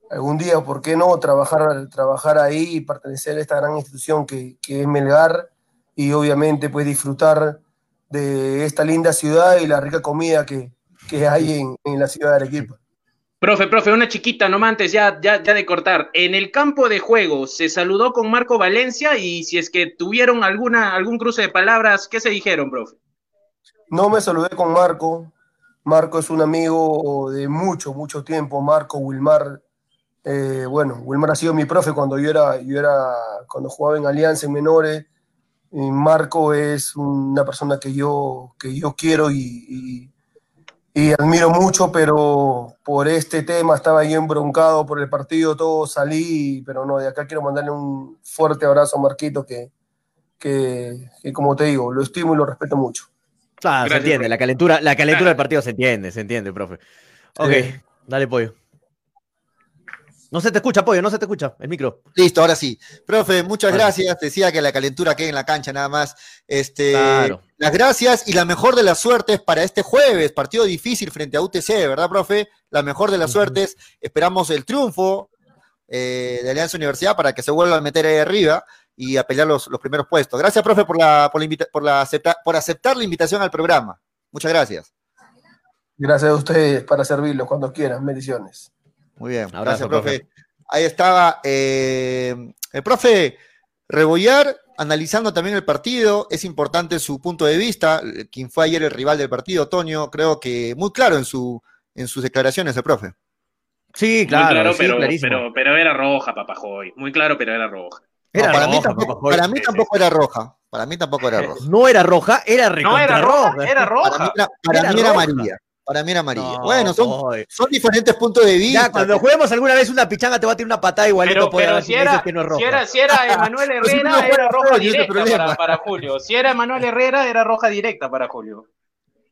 algún día, ¿por qué no?, trabajar, trabajar ahí y pertenecer a esta gran institución que, es Melgar y obviamente pues disfrutar de esta linda ciudad y la rica comida que, hay en, en la ciudad de Arequipa. Profe, profe, una chiquita nomás antes ya, ya, ya de cortar. En el campo de juego se saludó con Marco Valencia y si es que tuvieron alguna, algún cruce de palabras, ¿qué se dijeron, profe? No me saludé con Marco. Marco es un amigo de mucho, mucho tiempo. Marco, Wilmar. Eh, bueno, Wilmar ha sido mi profe cuando yo era, yo era, cuando jugaba en Alianza en menores. Marco es una persona que yo, que yo quiero y admiro mucho, pero por este tema estaba yo embroncado por el partido, todo salí, pero no, de acá quiero mandarle un fuerte abrazo a Marquito, que, que, como te digo, lo estimo y lo respeto mucho. Claro, se entiende, la calentura, la calentura del partido se entiende, se entiende, profe. Ok, dale pollo. No se te escucha, Pollo, no se te escucha el micro. Listo, ahora sí. Profe, muchas gracias. Decía que la calentura quede en la cancha nada más. Este, Las gracias y la mejor de las suertes para este jueves, partido difícil frente a UTC, ¿verdad, profe? La mejor de las suertes. Esperamos el triunfo eh, de Alianza Universidad para que se vuelva a meter ahí arriba y a pelear los, primeros puestos. Gracias, profe, por, la, por, por, la por aceptar la invitación al programa. Muchas gracias. Gracias a ustedes para servirlos cuando quieran. Bendiciones. Muy bien, gracias, profe. Ahí estaba eh, el profe Rebollar analizando también el partido. Es importante su punto de vista. Quien fue ayer el rival del partido, Toño, creo que muy claro en, su, en sus declaraciones, el profe. Sí, claro, pero, pero, era roja, Papajoy. Muy claro, pero era roja. para, mí tampoco, para, mí tampoco, era roja. Para mí tampoco era roja. No era roja, era No era roja, era roja. Para mí era, amarilla. Para mí era amarilla. bueno, son, son, diferentes puntos de vista. Ya, cuando juguemos alguna vez una pichanga te va a tirar una patada igualito. Pero, pero si, era, que no es roja. si, era, si era Emanuel Herrera, era roja directa para, para, Julio. Si era Emanuel Herrera, era roja directa para Julio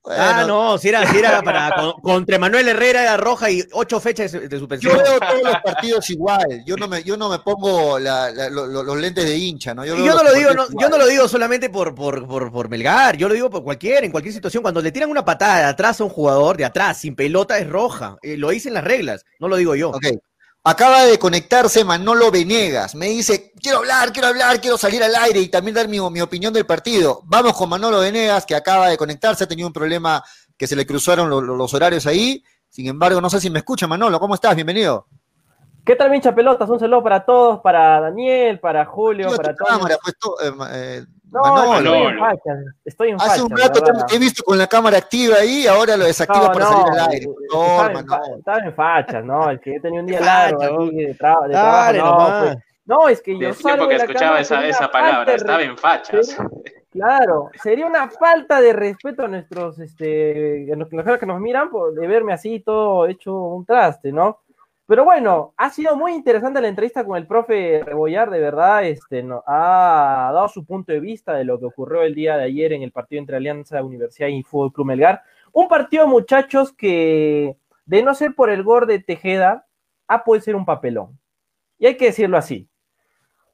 ah, no, si era, si era para contra Manuel Herrera era roja y ocho fechas de suspensión. Yo veo todos los partidos igual. Yo no me, yo no me pongo los, lentes de hincha, ¿no? Yo, no lo digo, yo no lo digo solamente por, por, por, Melgar, yo lo digo por cualquier, en cualquier situación. Cuando le tiran una patada de atrás a un jugador, de atrás, sin pelota, es roja. Eh, lo dicen las reglas, no lo digo yo. Ok. Acaba de conectarse Manolo Venegas. Me dice, quiero hablar, quiero hablar, quiero salir al aire y también dar mi, opinión del partido. Vamos con Manolo Venegas, que acaba de conectarse, ha tenido un problema que se le cruzaron los horarios ahí. Sin embargo, no sé si me escucha, Manolo. ¿Cómo estás? Bienvenido. ¿Qué tal, mincha pelotas? Un saludo para todos, para Daniel, para Julio, para todos. Cámara, pues, eh, eh, no, estoy en facha, estoy en Hace un rato te he visto con la cámara activa ahí, ahora lo desactiva para salir al aire. No, estaba, en, facha, no, es que yo tenía un día largo aquí de, trabajo. No, pues, no, es que yo salgo que escuchaba esa, esa palabra, estaba en fachas. Claro, sería una falta de respeto a nuestros, este, a los que nos miran, de verme así todo hecho un traste, ¿no? Pero bueno, ha sido muy interesante la entrevista con el profe Rebollar, de verdad, este, no, ha dado su punto de vista de lo que ocurrió el día de ayer en el partido entre Alianza Universidad y Fútbol Club Melgar. Un partido, muchachos, que de no ser por el gol de Tejeda, ha puede ser un papelón. Y hay que decirlo así.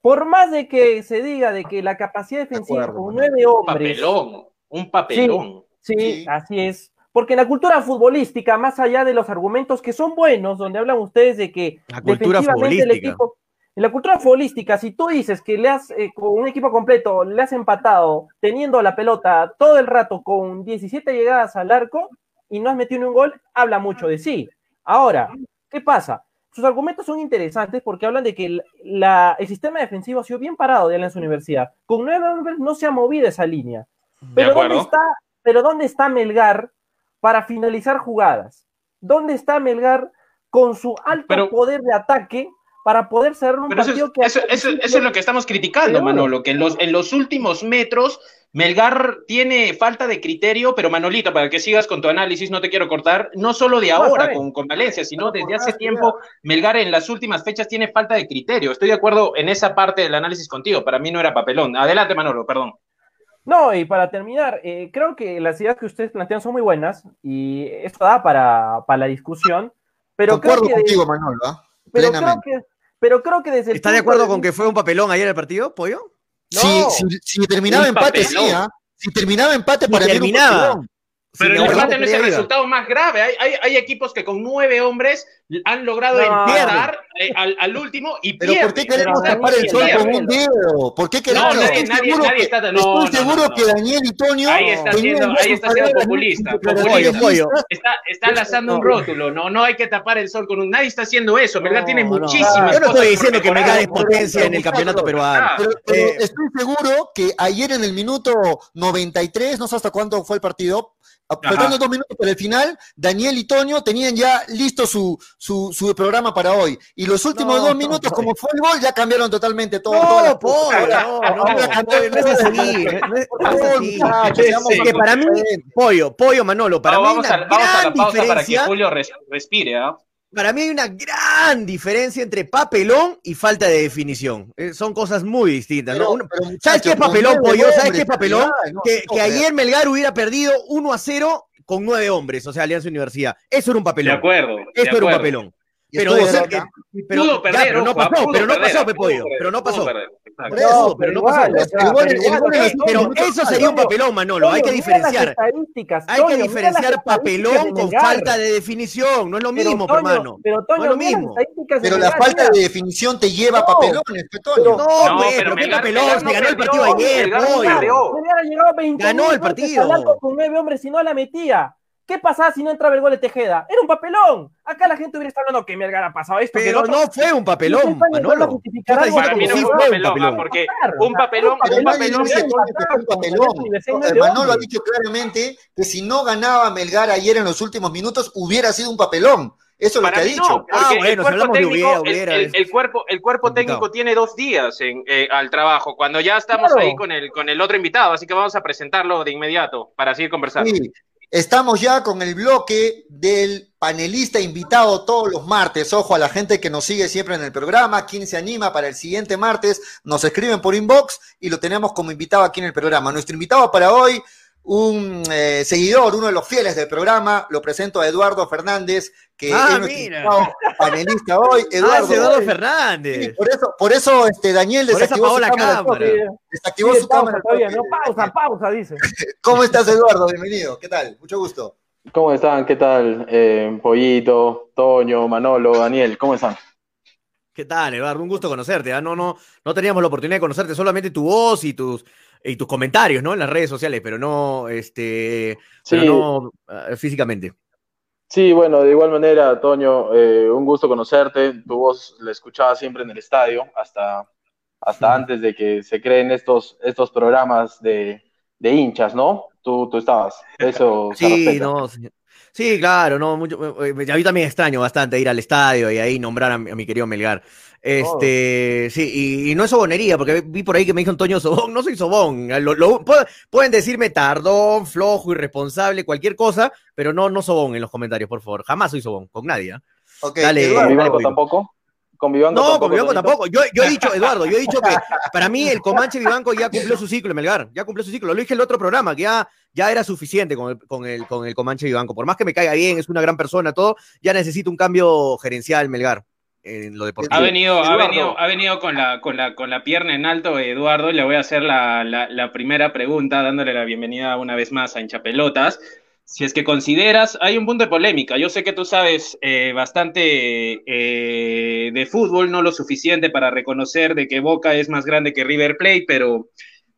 Por más de que se diga de que la capacidad defensiva con nueve hombres. Un papelón, un papelón. sí, así es. Porque en la cultura futbolística, más allá de los argumentos que son buenos, donde hablan ustedes de que defensivamente el equipo, En la cultura futbolística, si tú dices que le has, eh, con un equipo completo, le has empatado teniendo la pelota todo el rato con 17 llegadas al arco y no has metido ni un gol, habla mucho de sí. Ahora, ¿qué pasa? Sus argumentos son interesantes porque hablan de que el, la, el sistema defensivo ha sido bien parado de Alianza Universidad. Con nueve hombres no se ha movido esa línea. Pero ¿dónde, está, pero ¿dónde está Melgar para finalizar jugadas? ¿Dónde está Melgar con su alto Pero- poder de ataque para poder cerrar un Pero eso, partido es, que... eso, eso- eso es lo que estamos criticando, Pero- Manolo, que en los, en los últimos metros Melgar tiene falta de criterio, pero Manolito, para que sigas con tu análisis, no te quiero cortar, no solo de ahora con, con Valencia, sino No, desde hace tiempo Melgar en las últimas fechas tiene falta de criterio. Estoy de acuerdo en esa parte del análisis contigo, para mí no era papelón. Adelante, Manolo, perdón. No, y para terminar, eh, creo que las ideas que ustedes plantean son muy buenas y esto da para, para la discusión, pero Concuerdo creo que... contigo, Manolo, ¿ah? pero creo que, pero creo que desde el ¿Está de acuerdo con que fue un papelón ayer el partido, Pollo? Si, No. si, si terminaba empate, papelón. sí, ¿ah? Si terminaba empate, Si para mí era un terminaba. papelón. Pero el empate no es el resultado más grave. Hay, hay, hay equipos que con nueve hombres han logrado No. empatar eh, al, al último y Pero ¿por qué pierden. queremos tapar el sol con un dedo? ¿por qué queremos? No, nadie- estoy nadie- seguro, nadie que, está- no, estoy seguro no, que. Daniel y Toño Ahí está siendo- ahí está populista. Está, está lanzando un rótulo, no, no hay que tapar el sol con un. Nadie está haciendo eso. Melgar tiene muchísimas Yo no estoy diciendo que. Melgar es potencia en el campeonato peruano. Ah, Pero, Eh, estoy seguro que ayer en el minuto 93, no sé hasta cuánto fue el partido, faltando dos minutos para el final, Daniel y Toño tenían ya listo su, su, su programa para hoy. Y los últimos No, dos minutos, no. como fue el gol, ya cambiaron totalmente todo. No, cosas. no, no, no, es así, Es que para mí. Pollo, Pollo Manolo, para No, mí vamos, una a, vamos a la gran pausa para que diferencia, Julio res- respire. ¿ah? Para mí hay una gran diferencia entre papelón y falta de definición. Eh, son cosas muy distintas, ¿no? Uno- pero, ¿Sabes qué es papelón, Pollo? ¿Sabes hombres, qué es papelón? ya, no, Que, no, que pero- ayer Melgar hubiera perdido 1 a 0 con nueve hombres, o sea, Alianza Universidad. Eso era un De papelón. acuerdo. de Eso era un acuerdo. papelón. Y Pero estuvo cerca. pero, pudo ya, perder, pero no pasó, pero no pasó, Pe pudo Pollo, perder, pero no pasó. Por eso, pero no pasó. pero eso sería un papelón, Manolo. Hay que diferenciar. Hay que diferenciar papelón con falta de definición. No es lo mismo, hermano. Pero No es lo mismo. Pero la falta de definición te lleva a papelones, pe, Toño. pero- No, pues, pero qué papelón. Se ganó el partido ayer, Melgar no pollo. perdió. Melgar ha llegado 20 Ganó el partido. con nueve hombres y no la metía. ¿Qué pasaba si no entraba el gol de Tejeda? Era un papelón. Acá la gente hubiera estado hablando que Melgar ha pasado esto. Pero el no fue un papelón, Manolo. Para diciendo mí que no sí fue un papelón, porque un papelón, un papelón. El Manolo ha dicho claramente que si no ganaba Melgar ayer en los últimos minutos, hubiera sido un papelón. Eso es lo que ha dicho. no, Ah, el bueno, si cuerpo hablamos de técnico, hubiera, el- hubiera, el, el cuerpo, el técnico tiene dos días en, eh, al trabajo, cuando ya estamos Claro. ahí con el, con el otro invitado, así que vamos a presentarlo de inmediato para seguir conversando. Sí, estamos ya con el bloque del panelista invitado todos los martes. Ojo a la gente que nos sigue siempre en el programa. Quien se anima para el siguiente martes, nos escriben por inbox y lo tenemos como invitado aquí en el programa. Nuestro invitado para hoy, un eh, seguidor, uno de los fieles del programa, lo presento a Eduardo Fernández, que Ah, es nuestro panelista hoy. Ah, Eduardo, es Eduardo sí, Fernández. por eso, por eso este, Daniel Por eso desactivó su la cámara. cámara. Desactivó Sí, su pausa cámara. todavía, no, pausa, pausa, dice. ¿Cómo estás, Eduardo? Bienvenido. ¿Qué tal? Mucho gusto. ¿Cómo están? ¿Qué tal? Eh, Pollito, Toño, Manolo, Daniel, ¿cómo están? ¿Qué tal, Eduardo? Un gusto conocerte. ¿ah? No, no, no teníamos la oportunidad de conocerte, solamente tu voz y tus, y tus comentarios, ¿no? En las redes sociales, pero no, este, pero Sí. no ah, físicamente. Sí, bueno, de igual manera, Toño, eh, un gusto conocerte. Tu voz la escuchaba siempre en el estadio, hasta, hasta antes de que se creen estos, estos programas de, de hinchas, ¿no? Tú, tú estabas. Eso Sí, no, sí. Sí, claro, no, mucho, eh, eh, a mí también extraño bastante ir al estadio y ahí nombrar a mi, a mi querido Melgar. Este, sí, y, y no es sobonería, porque vi por ahí que me dijo Antonio Sobón, no soy Sobón. Lo- lo- pu- pueden decirme tardón, flojo, irresponsable, cualquier cosa, pero no, no Sobón en los comentarios, por favor. Jamás soy Sobón, con nadie. ¿ah? Dale, ¿Con Vivanco tampoco? ¿Con Vivanco No, tampoco, con Vivanco tampoco. Yo, yo he dicho, Eduardo, yo he dicho que para mí el Comanche Vivanco ya cumplió su ciclo en Melgar, ya cumplió su ciclo. Lo dije en el otro programa, que ya, ya era suficiente con el, con, el, con el Comanche Vivanco. Por más que me caiga bien, es una gran persona, todo, ya necesito un cambio gerencial Melgar en lo deportivo. Ha venido, ha venido, ha venido con la, con la, con la pierna en alto, Eduardo. Le voy a hacer la, la, la primera pregunta, dándole la bienvenida una vez más a Hinchapelotas. si es que consideras, hay un punto de polémica. Yo sé que tú sabes eh, bastante eh, de fútbol, no lo suficiente para reconocer de que Boca es más grande que River Plate, pero,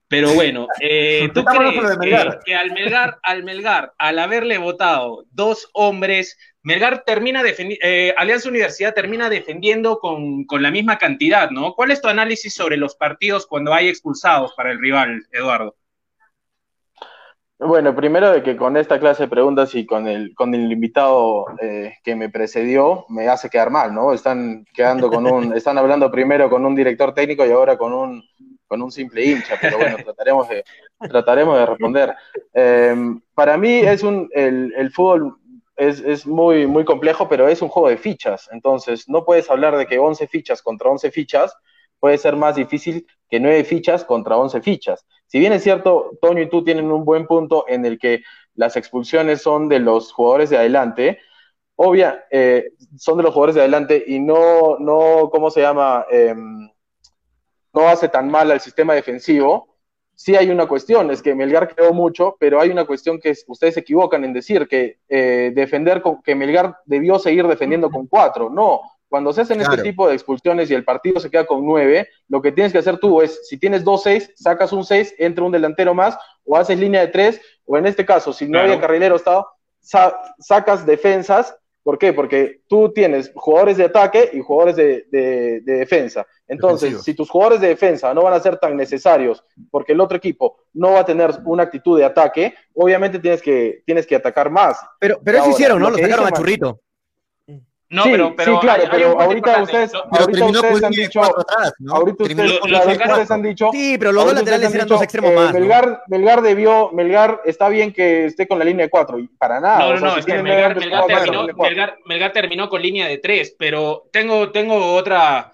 pero bueno, eh, ¿tú crees que, que al, Melgar, al Melgar, al haberle votado dos hombres, Melgar termina defendiendo, Alianza Universidad termina defendiendo con, con la misma cantidad, ¿no? ¿Cuál es tu análisis sobre los partidos cuando hay expulsados para el rival, Eduardo? Bueno, primero de que con esta clase de preguntas y con el, con el invitado eh, que me precedió, me hace quedar mal, ¿no? Están quedando con un, están hablando primero con un director técnico y ahora con un, con un simple hincha, pero bueno, trataremos de, trataremos de responder. Em, para mí es un, el, el fútbol es, es, muy, muy complejo, pero es un juego de fichas, entonces no puedes hablar de que 11 fichas contra 11 fichas puede ser más difícil que 9 fichas contra 11 fichas. Si bien es cierto, Toño y tú tienen un buen punto en el que las expulsiones son de los jugadores de adelante, obvia, eh, son de los jugadores de adelante y no, no ¿cómo se llama? Em, no hace tan mal al sistema defensivo. Sí hay una cuestión, es que Melgar creó mucho, pero hay una cuestión que ustedes se equivocan en decir que eh, defender con, que Melgar debió seguir defendiendo con cuatro. No, cuando se hacen este tipo de expulsiones y el partido se queda con nueve, lo que tienes que hacer tú es, si tienes dos seis, sacas un seis, entra un delantero más, o haces línea de tres, o en este caso, si no había carrilero estado, sacas defensas. ¿Por qué? Porque tú tienes jugadores de ataque y jugadores de, defensa. Entonces, si tus jugadores de defensa no van a ser tan necesarios porque el otro equipo no va a tener una actitud de ataque, obviamente tienes que, tienes que atacar más. Pero, pero eso hicieron, ¿no? Lo, sacaron a Churrito. No, pero, pero, sí, claro, pero ahorita ustedes, ahorita ustedes han dicho, atrás, ¿no? ahorita ustedes, ustedes, han dicho, sí, pero los dos laterales eran dos extremos eh, más. Melgar, ¿no? Melgar debió, Melgar está bien que esté con la línea de cuatro, y para nada. No, no, o sea, no, si es que Melgar, Melgar, terminó, Melgar, Melgar, terminó con línea de tres, pero tengo, tengo otra,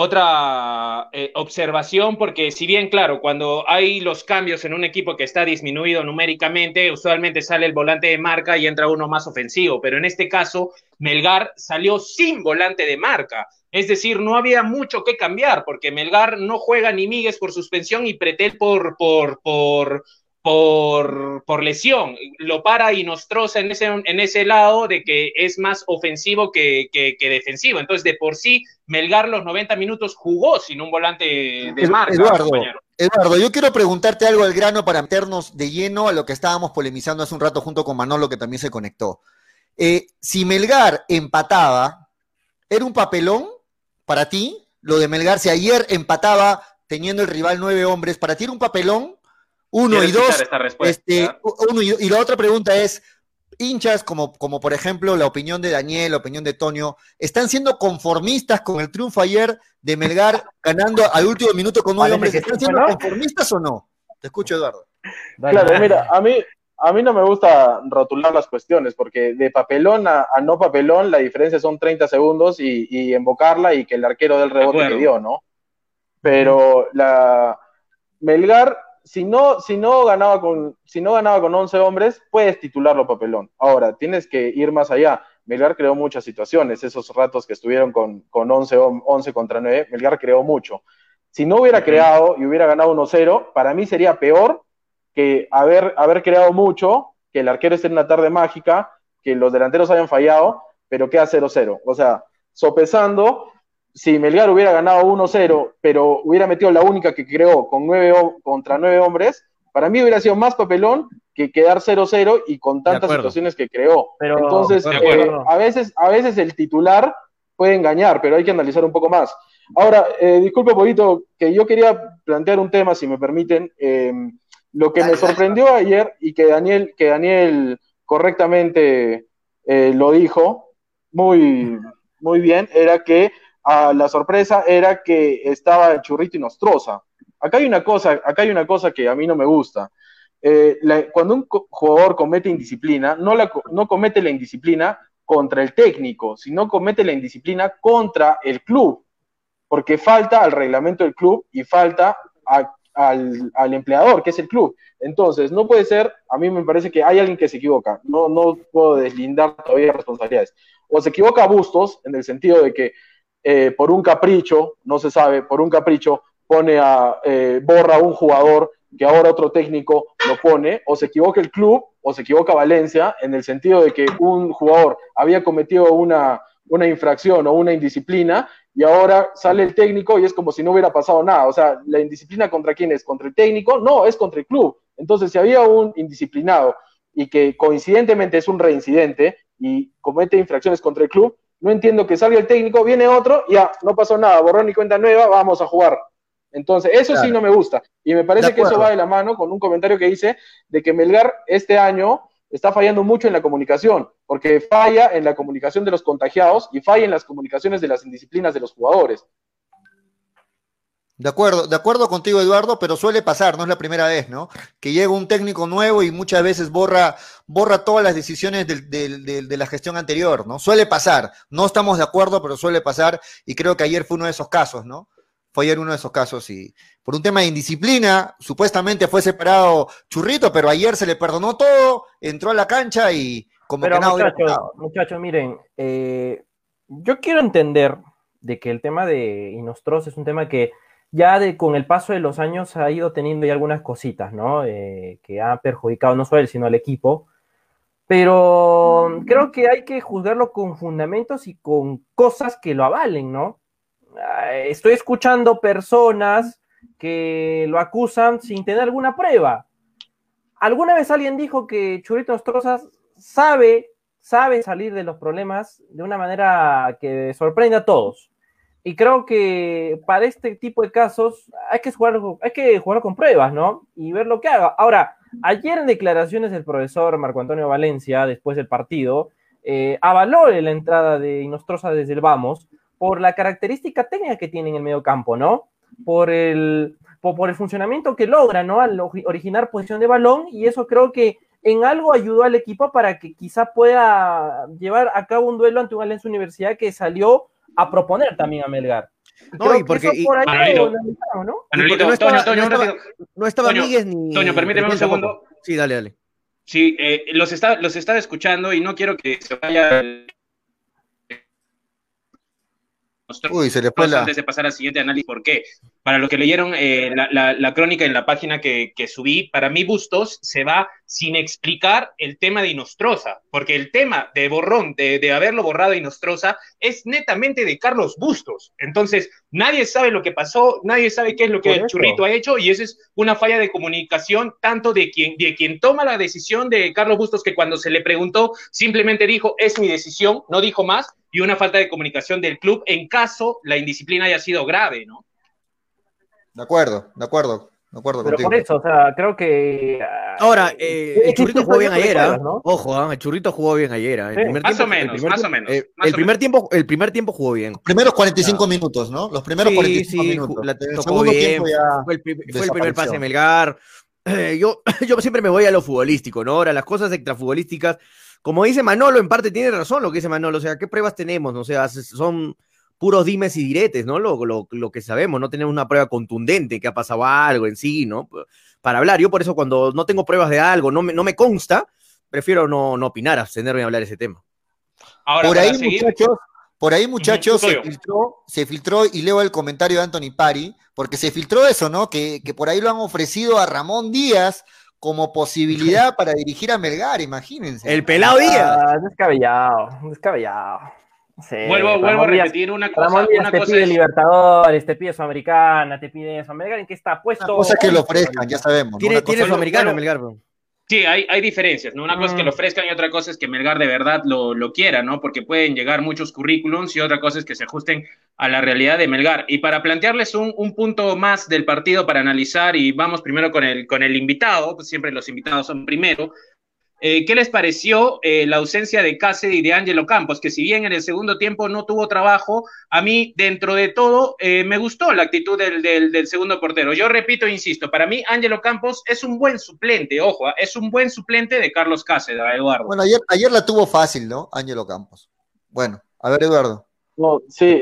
otra eh, observación, porque si bien, claro, cuando hay los cambios en un equipo que está disminuido numéricamente, usualmente sale el volante de marca y entra uno más ofensivo, pero en este caso, Melgar salió sin volante de marca. Es decir, no había mucho que cambiar, porque Melgar no juega ni Migues por suspensión y Pretel por, por, por, por, por, lesión. Lo para y nos troza en ese, en ese lado de que es más ofensivo que, que, que, defensivo. Entonces, de por sí, Melgar los 90 minutos jugó sin un volante de marca. Eduardo, Eduardo, yo quiero preguntarte algo al grano para meternos de lleno a lo que estábamos polemizando hace un rato junto con Manolo, que también se conectó. Eh, si Melgar empataba, ¿era un papelón para ti? Lo de Melgar, si ayer empataba teniendo el rival nueve hombres, ¿para ti era un papelón? Uno y dos. Este, uno y, y, la otra pregunta es: hinchas, como, como por ejemplo la opinión de Daniel, la opinión de Tonio, ¿están siendo conformistas con el triunfo ayer de Melgar ganando al último minuto con nueve hombres? ¿Están siendo conformistas o no? Te escucho, Eduardo. Claro, mira, a mí, a mí no me gusta rotular las cuestiones, porque de papelón a, a no papelón la diferencia son 30 segundos y, y invocarla y que el arquero del rebote le dio, ¿no? Pero la Melgar si no, si no ganaba con, si no ganaba con 11 hombres, puedes titularlo papelón. Ahora, tienes que ir más allá. Melgar creó muchas situaciones, esos ratos que estuvieron con, con 11, 11 contra 9, Melgar creó mucho. Si no hubiera creado y hubiera ganado 1-0, para mí sería peor que haber, haber creado mucho, que el arquero esté en una tarde mágica, que los delanteros hayan fallado, pero queda 0-0. O sea, sopesando, si Melgar hubiera ganado 1-0, pero hubiera metido la única que creó con nueve, contra nueve hombres, para mí hubiera sido más papelón que quedar 0-0 y con tantas situaciones que creó. Pero, Entonces, eh, a, veces, a veces el titular puede engañar, pero hay que analizar un poco más. Ahora, eh, disculpe, Polito, que yo quería plantear un tema, si me permiten. Eh, lo que me sorprendió ayer y que Daniel, que Daniel correctamente eh, lo dijo muy, muy bien, era que a la sorpresa era que estaba churrito y Nostroza. Acá hay una cosa, acá hay una cosa que a mí no me gusta. Eh, la, cuando un jugador comete indisciplina, no, la, no comete la indisciplina contra el técnico, sino comete la indisciplina contra el club, porque falta al reglamento del club y falta a, al, al, empleador, que es el club. Entonces, no puede ser, a mí me parece que hay alguien que se equivoca, no, no puedo deslindar todavía responsabilidades. O se equivoca a Bustos, en el sentido de que eh, por un capricho, no se sabe, por un capricho pone a, eh, borra a un jugador que ahora otro técnico lo pone, o se equivoca el club o se equivoca Valencia en el sentido de que un jugador había cometido una, una infracción o una indisciplina y ahora sale el técnico y es como si no hubiera pasado nada. O sea, ¿la indisciplina contra quién es? ¿Contra el técnico? No, es contra el club. Entonces, si había un indisciplinado y que coincidentemente es un reincidente y comete infracciones contra el club, no entiendo que salga el técnico, viene otro, ya, no pasó nada, borrón y cuenta nueva, vamos a jugar. Entonces, eso sí no me gusta. Y me parece que eso va de la mano con un comentario que hice de que Melgar este año está fallando mucho en la comunicación, porque falla en la comunicación de los contagiados y falla en las comunicaciones de las indisciplinas de los jugadores. De acuerdo, de acuerdo contigo, Eduardo, pero suele pasar, no es la primera vez, ¿no? Que llega un técnico nuevo y muchas veces borra, borra todas las decisiones de la gestión anterior, ¿no? Suele pasar, no estamos de acuerdo, pero suele pasar, y creo que ayer fue uno de esos casos, ¿no? Fue ayer uno de esos casos y por un tema de indisciplina, supuestamente fue separado Churrito, pero ayer se le perdonó todo, entró a la cancha y como que nada. Muchachos, miren, eh, yo quiero entender de que el tema de Inostros es un tema que ya de, con el paso de los años ha ido teniendo ya algunas cositas, ¿no? Eh, que ha perjudicado no solo él, sino al equipo. Pero creo que hay que juzgarlo con fundamentos y con cosas que lo avalen, ¿no? Estoy escuchando personas que lo acusan sin tener alguna prueba. ¿Alguna vez alguien dijo que Churrito Nostrozas sabe, sabe salir de los problemas de una manera que sorprende a todos? Y creo que para este tipo de casos hay que jugar, hay que jugar con pruebas, ¿no? Y ver lo que haga. Ahora, ayer en declaraciones del profesor Marco Antonio Valencia, después del partido, eh, avaló la entrada de Inostroza desde el Vamos por la característica técnica que tiene en el medio campo, ¿no? Por el, por, el funcionamiento que logra, ¿no? Al originar posición de balón, y eso creo que en algo ayudó al equipo para que quizá pueda llevar a cabo un duelo ante un Valencia Universidad que salió a proponer también a Melgar. No, y porque. Y, ¿no? estaba, Toño, no estaba, no estaba Miguel ni. Toño, permíteme un segundo. Sí, dale, dale. Sí, eh, los, está, los estaba escuchando y no quiero que se vaya Uy, se le fue la... Antes de pasar al siguiente análisis, ¿por qué? Para los que leyeron eh, la, crónica en la página que, subí, para mí Bustos se va sin explicar el tema de Inostroza, porque el tema de borrón, de, haberlo borrado Inostroza, es netamente de Carlos Bustos. Entonces, nadie sabe lo que pasó, nadie sabe qué es lo que el Churrito ha hecho, y eso es una falla de comunicación tanto de quien, de quien toma la decisión de Carlos Bustos, que cuando se le preguntó, simplemente dijo, es mi decisión, no dijo más, y una falta de comunicación del club en caso la indisciplina haya sido grave, ¿no? De acuerdo, de acuerdo. De acuerdo Pero por eso, o sea, creo que. Ah, Ahora, eh, el Churrito jugó bien ayer, ¿ah? Ojo, ¿ah? el Churrito jugó bien ayer. más o menos, más o menos. el, primer tiempo, el primer tiempo jugó bien. Los primeros 45 minutos, ¿no? Los primeros 45 minutos. La tocó bien, fue, el, fue el primer pase de Melgar. yo, yo siempre me voy a lo futbolístico, ¿no? Ahora, las cosas extrafutbolísticas como dice Manolo, en parte tiene razón lo que dice Manolo, o sea, ¿qué pruebas tenemos? O sea, son puros dimes y diretes, ¿no? Lo, lo, que sabemos, no tenemos una prueba contundente que ha pasado algo en sí, ¿no? Para hablar, yo por eso cuando no tengo pruebas de algo, no me, no me consta, prefiero no, no opinar, abstenerme a hablar de ese tema. Ahora, por ahí, muchachos, por ahí, muchachos, se filtró, se filtró, y leo el comentario de Anthony Pari, porque se filtró eso, ¿no? Que, que por ahí lo han ofrecido a Ramón Díaz como posibilidad para dirigir a Melgar, imagínense. El pelado Díaz. Ah, descabellado, descabellado. Vuelvo, vuelvo a repetir una cosa. Una te cosa pide Libertadores, te pide Sudamericana, te pide. Melgar, ¿en qué está puesto? Una cosa que lo ofrezcan, ya sabemos. Tiene, tiene Sudamericano, Melgar, bro. Sí, hay, hay diferencias, ¿no? Una cosa es que lo mm. ofrezcan y otra cosa es que Melgar de verdad lo, lo quiera, ¿no? Porque pueden llegar muchos currículums y otra cosa es que se ajusten a la realidad de Melgar. Y para plantearles un, un punto más del partido para analizar, y vamos primero con el, con el invitado, pues siempre los invitados son primero, eh, ¿Qué les pareció eh, la ausencia de Cáceres y de Ángelo Campos? Que si bien en el segundo tiempo no tuvo trabajo, a mí, dentro de todo, eh, me gustó la actitud del, segundo portero. Yo repito, e insisto, para mí Ángelo Campos es un buen suplente, ojo, es un buen suplente de Carlos Cáceres, Eduardo. Bueno, ayer, ayer la tuvo fácil, ¿no? Ángelo Campos. Bueno, a ver, Eduardo. No, sí,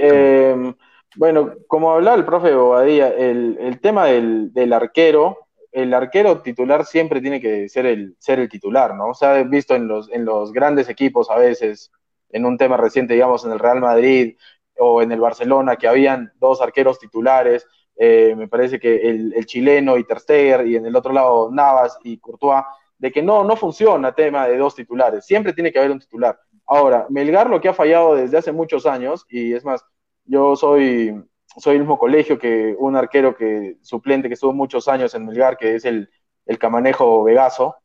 bueno, como hablaba el profe Bobadilla, el, el tema del, del arquero, el arquero titular siempre tiene que ser el, ser el titular, ¿no? Se ha visto en los, en los grandes equipos a veces, en un tema reciente, digamos, en el Real Madrid o en el Barcelona, que habían dos arqueros titulares, eh, me parece que el, chileno y Ter y en el otro lado Navas y Courtois, de que no, no funciona tema de dos titulares, siempre tiene que haber un titular. Ahora, Melgar lo que ha fallado desde hace muchos años, y es más, yo soy, soy el mismo colegio que un arquero que suplente que estuvo muchos años en Melgar, que es el, el Camanejo Vegaso,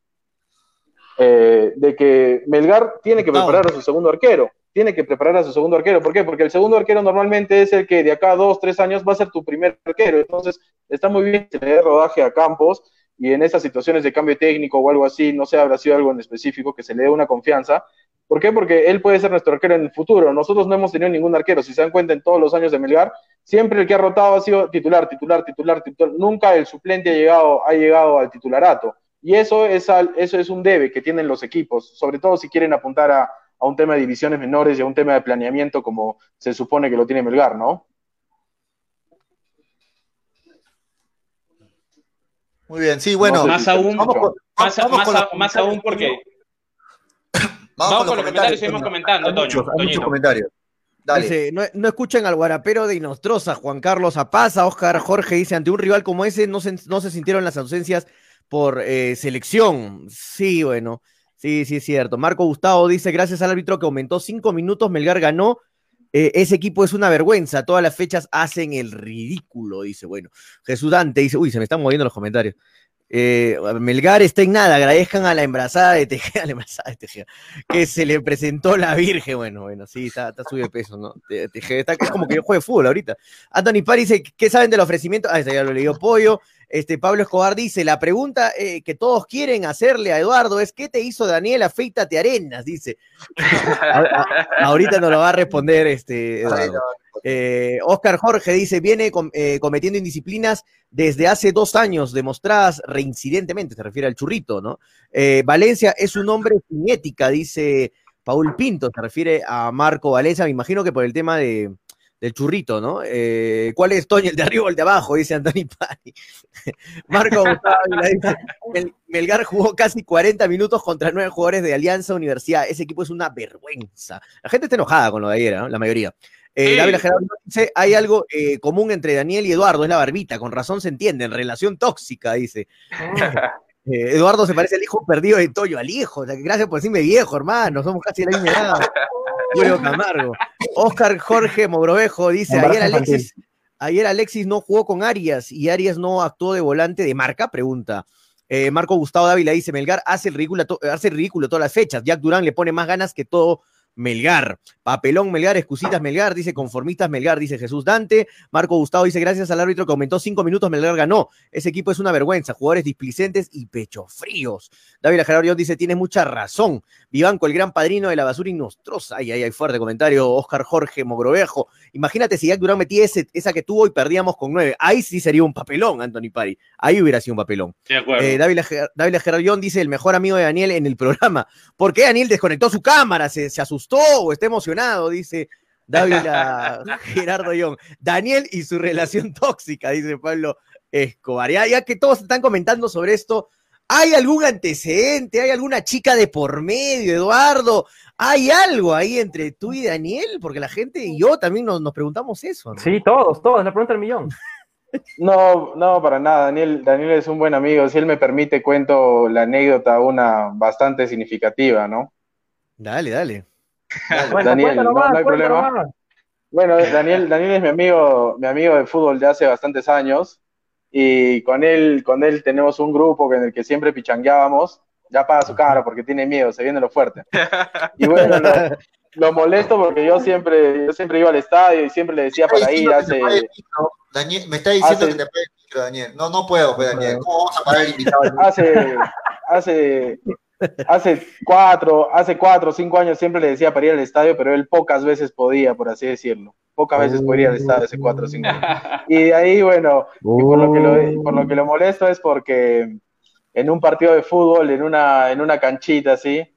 eh, de que Melgar tiene que preparar a su segundo arquero, tiene que preparar a su segundo arquero. ¿Por qué? Porque el segundo arquero normalmente es el que de acá a dos, tres años va a ser tu primer arquero. Entonces, está muy bien tener rodaje a Campos y en esas situaciones de cambio técnico o algo así, no sé, habrá sido algo en específico, que se le dé una confianza. ¿Por qué? Porque él puede ser nuestro arquero en el futuro. Nosotros no hemos tenido ningún arquero. Si se dan cuenta, en todos los años de Melgar, siempre el que ha rotado ha sido titular, titular, titular, titular. Nunca el suplente ha llegado, ha llegado al titularato. Y eso es, eso es un debe que tienen los equipos, sobre todo si quieren apuntar a, a un tema de divisiones menores y a un tema de planeamiento como se supone que lo tiene Melgar, ¿no? Muy bien, sí, bueno. más aún, más, aún porque. Vamos, con los comentarios, seguimos comentando, Toño. Muchos comentarios. Dale. no, no, escuchan al guarapero de Inostroza, Juan Carlos Apaza, Oscar Jorge dice, ante un rival como ese no se, no se sintieron las ausencias por eh, selección. Sí, bueno, sí, sí es cierto. Marco Gustavo dice, gracias al árbitro que aumentó cinco minutos, Melgar ganó. Eh, ese equipo es una vergüenza, todas las fechas hacen el ridículo, dice, bueno. Jesús Dante dice, uy, se me están moviendo los comentarios. Eh, Melgar está en nada, agradezcan a la embarazada de Tejeda, la embarazada de Tejeda, que se le presentó la Virgen. Bueno, bueno, sí, está, está subido de peso, ¿no? Tejeda, está, es como que yo juego fútbol ahorita. Anthony Pari dice, ¿qué saben del ofrecimiento? Ah, ya lo leí Pollo. Este, Pablo Escobar dice, la pregunta eh, que todos quieren hacerle a Eduardo es, ¿qué te hizo Daniel? Afeítate arenas, dice. ahorita no lo va a responder este, Eduardo. Eh, Oscar Jorge dice, viene eh, cometiendo indisciplinas desde hace dos años, demostradas reincidentemente, se refiere al churrito, ¿no? Eh, Valencia es un hombre sin ética, dice Paul Pinto, se refiere a Marco Valencia, me imagino que por el tema de, del churrito, ¿no? ¿Cuál es, Toño, el de arriba o el de abajo? Dice Anthony Pani. Marco dice, Melgar jugó casi 40 minutos contra nueve jugadores de Alianza Universidad. Ese equipo es una vergüenza. La gente está enojada con lo de ayer, ¿no? La mayoría. Eh, Gerardo dice, hay algo eh, común entre Daniel y Eduardo, es la barbita, con razón se entiende, en relación tóxica, dice. Eh, Eduardo se parece al hijo perdido de Toyo, al hijo, o sea, gracias por decirme viejo, hermano, somos casi la misma edad. Julio Camargo. Oscar Jorge Mogrovejo dice, ayer Alexis, ayer Alexis no jugó con Arias y Arias no actuó de volante de marca, pregunta. Eh, Marco Gustavo Dávila dice, Melgar hace el, ridículo, hace el ridículo todas las fechas, Jack Durán le pone más ganas que todo Melgar. Papelón Melgar, excusitas Melgar, dice conformistas Melgar, dice Jesús Dante. Marco Gustavo dice gracias al árbitro que aumentó cinco minutos, Melgar ganó. Ese equipo es una vergüenza, jugadores displicentes y pecho fríos. David Gerardo dice, tiene mucha razón. Vivanco, el gran padrino de la basura inostrosa. Ay, ay, ay, fuerte comentario. Oscar Jorge Mogrovejo. Imagínate si Jack Durán metía esa que tuvo y perdíamos con nueve. Ahí sí sería un papelón, Anthony Pari. Ahí hubiera sido un papelón. De acuerdo. Eh, David, dice, el mejor amigo de Daniel en el programa. ¿Por qué Daniel desconectó su cámara? Se, se asustó o está emocionado, dice David Gerardo Young. Daniel y su relación tóxica, dice Pablo Escobar. Ya, que todos están comentando sobre esto, ¿hay algún antecedente? ¿Hay alguna chica de por medio, Eduardo? ¿Hay algo ahí entre tú y Daniel? Porque la gente y yo también nos, preguntamos eso. Sí, todos, todos, la pregunta del millón. No, no, para nada. Daniel, Daniel es un buen amigo. Si él me permite, cuento la anécdota, una bastante significativa, ¿no? Dale, dale. Daniel, no, hay problema. Bueno, Daniel, Daniel es mi amigo, mi amigo de fútbol de hace bastantes años y con él, con él tenemos un grupo en el que siempre pichangueábamos. Ya paga su cara porque tiene miedo, se viene lo fuerte. Y bueno, lo, molesto porque yo siempre, yo siempre iba al estadio y siempre le decía para ir. Hace, Daniel, me está diciendo que te pague el micro, Daniel. No, no puedo, pues, Daniel. ¿Cómo vamos a parar el invitado? Hace, hace, hace cuatro, hace cuatro o cinco años siempre le decía para ir al estadio, pero él pocas veces podía, por así decirlo. Pocas veces podía ir al estadio hace cuatro o cinco años. Y de ahí, bueno, por, lo que lo, por lo que molesto es porque en un partido de fútbol, en una, en una canchita así,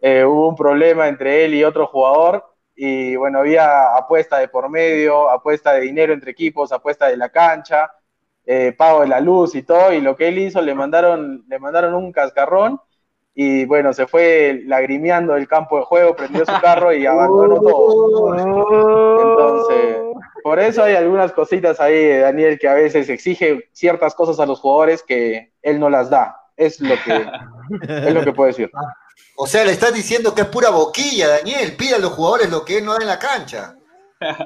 eh, hubo un problema entre él y otro jugador y bueno, había apuesta de por medio, apuesta de dinero entre equipos, apuesta de la cancha, eh, pago de la luz y todo, y lo que él hizo, le mandaron, le mandaron un cascarrón y bueno, se fue lagrimeando del campo de juego, prendió su carro y abandonó todo. Entonces, por eso hay algunas cositas ahí de Daniel que a veces exige ciertas cosas a los jugadores que él no las da. Es lo que, es lo que puedo decir. O sea, le estás diciendo que es pura boquilla, Daniel. Pide a los jugadores lo que él no da en la cancha.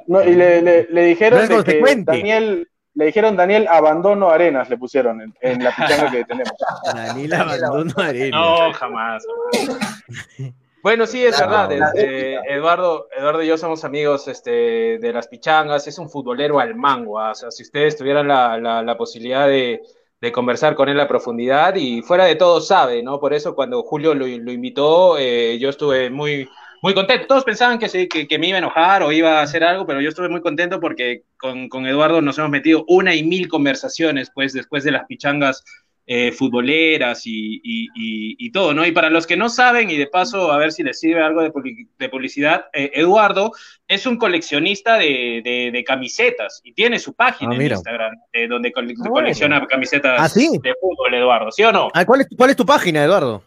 No, y le, le- le dijeron No es de que. Daniel, le dijeron Daniel abandono arenas, le pusieron en, en la pichanga que tenemos. Daniel abandono arena. No, jamás. jamás. Bueno, sí, es verdad. este, Eduardo, Eduardo y yo somos amigos este, de las pichangas. Es un futbolero al mango. ah, O sea, si ustedes tuvieran la, la- la posibilidad de, de conversar con él a profundidad y fuera de todo sabe, ¿no? Por eso cuando Julio lo, lo invitó, eh, yo estuve muy, muy contento. Todos pensaban que, sí, que, que me iba a enojar o iba a hacer algo, pero yo estuve muy contento porque con, con Eduardo nos hemos metido una y mil conversaciones, pues, después de las pichangas eh, futboleras y, y- y- y todo, ¿no? Y para los que no saben, y de paso, a ver si les sirve algo de, de publicidad, eh, Eduardo es un coleccionista de, de- de camisetas y tiene su página Ah, en. Instagram, eh, donde cole- Ah, colecciona camisetas ¿Ah, sí? de fútbol, Eduardo, ¿sí o no? ¿cuál, es, ¿Cuál es tu página, Eduardo?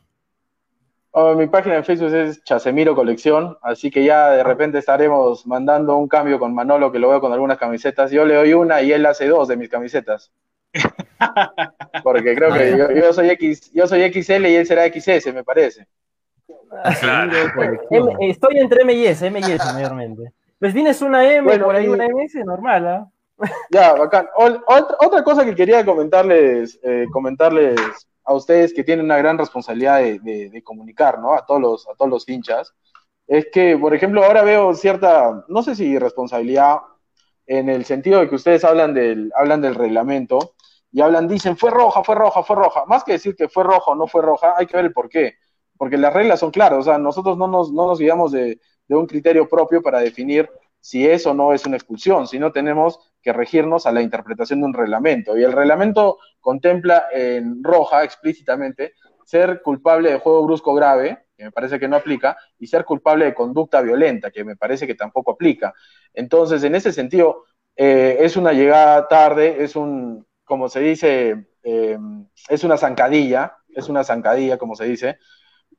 Oh, mi página en Facebook es Chasemiro Colección, así que ya de repente estaremos mandando un cambio con Manolo, que lo veo con algunas camisetas. Yo le doy una y él hace dos de mis camisetas. Porque creo que yo, yo soy X, yo soy XL y él será XS, me parece. Claro. M- estoy entre M y S, M y S mayormente. Pues tienes una M, Bueno, por ahí y- una MS, normal, ¿ah? Ya, bacán. Ol- otra, otra cosa que quería comentarles, eh, comentarles a ustedes que tienen una gran responsabilidad de, de- comunicar, ¿no? A todos los, a todos los hinchas, es que, por ejemplo, ahora veo cierta, no sé si responsabilidad, en el sentido de que ustedes hablan del, hablan del reglamento y hablan, dicen, fue roja, fue roja, fue roja. Más que decir que fue roja o no fue roja, hay que ver el por qué. Porque las reglas son claras, o sea, nosotros no nos, no nos guiamos de, de un criterio propio para definir si es o no es una expulsión, sino tenemos que regirnos a la interpretación de un reglamento. Y el reglamento contempla en roja explícitamente ser culpable de juego brusco grave, que me parece que no aplica, y ser culpable de conducta violenta, que me parece que tampoco aplica. Entonces, en ese sentido, eh, es una llegada tarde, es un, como se dice, eh, es una zancadilla, es una zancadilla, como se dice,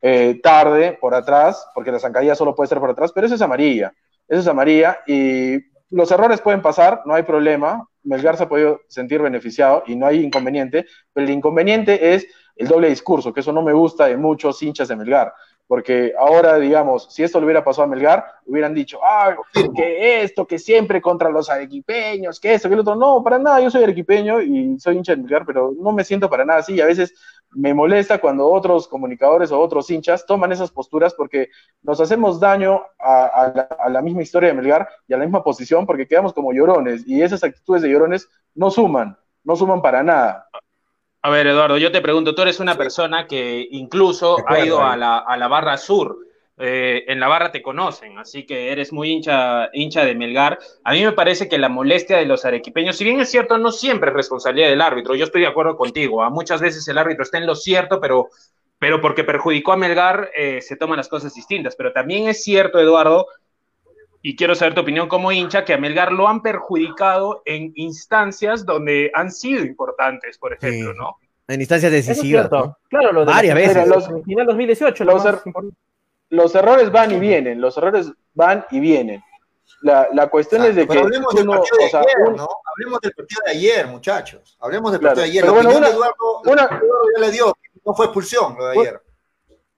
eh, tarde por atrás, porque la zancadilla solo puede ser por atrás, pero eso es amarilla, eso es amarilla y los errores pueden pasar, no hay problema, Melgar se ha podido sentir beneficiado y no hay inconveniente, pero el inconveniente es el doble discurso, que eso no me gusta de muchos hinchas de Melgar, porque ahora, digamos, si esto le hubiera pasado a Melgar, hubieran dicho, ah, que esto, que siempre contra los arequipeños, que esto, que el otro, no, para nada, yo soy arequipeño y soy hincha de Melgar, pero no me siento para nada así, y a veces me molesta cuando otros comunicadores o otros hinchas toman esas posturas porque nos hacemos daño a, a la, a la misma historia de Melgar y a la misma posición porque quedamos como llorones y esas actitudes de llorones no suman, no suman para nada. A ver, Eduardo, yo te pregunto, tú eres una persona que incluso ha ido a la, a la barra sur. Eh, en la barra te conocen, así que eres muy hincha, hincha de Melgar. A mí me parece que la molestia de los arequipeños, si bien es cierto, no siempre es responsabilidad del árbitro, yo estoy de acuerdo contigo, ¿ah? muchas veces el árbitro está en lo cierto, pero, pero porque perjudicó a Melgar eh, se toman las cosas distintas. Pero también es cierto, Eduardo, y quiero saber tu opinión como hincha, que a Melgar lo han perjudicado en instancias donde han sido importantes, por ejemplo, Sí. ¿no? En instancias es decisivas. Claro, lo de Varias la veces. Los, final 2018, lo Los más er- importante. Los errores van y vienen, los errores van y vienen. La, la cuestión es de que Pero hablemos del partido de o sea, ayer, un- ¿no? Hablemos del partido de ayer, muchachos. Hablemos del Claro. partido de ayer. Pero La bueno, una- de Eduardo, una- Eduardo ya le dio, no fue expulsión lo de Bueno, ayer.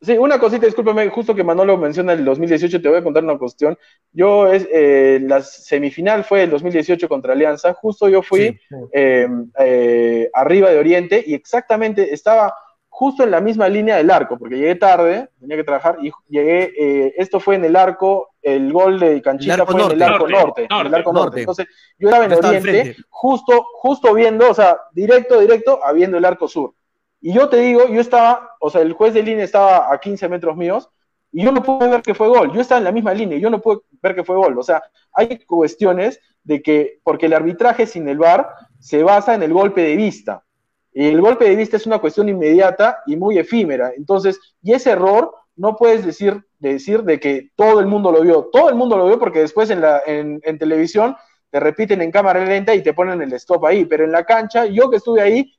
Sí, una cosita, discúlpeme, justo que Manolo menciona el 2018, te voy a contar una cuestión. Yo, es, eh, la semifinal fue el 2018 contra Alianza, justo yo fui Sí. eh, eh, arriba de Oriente y exactamente estaba justo en la misma línea del arco, porque llegué tarde, tenía que trabajar y llegué, eh, esto fue en el arco, el gol de Canchita fue en el arco Norte, el arco norte. Entonces, yo estaba en Yo estaba al Oriente, justo, justo viendo, o sea, directo, directo, a viendo el arco sur. Y yo te digo, yo estaba, o sea, el juez de línea estaba a 15 metros míos y yo no pude ver que fue gol. Yo estaba en la misma línea y yo no pude ver que fue gol. O sea, hay cuestiones de que, porque el arbitraje sin el VAR se basa en el golpe de vista. Y el golpe de vista es una cuestión inmediata y muy efímera. Entonces, y ese error no puedes decir, decir de que todo el mundo lo vio. Todo el mundo lo vio porque después en, la, en, en televisión te repiten en cámara lenta y te ponen el stop ahí. Pero en la cancha, yo que estuve ahí,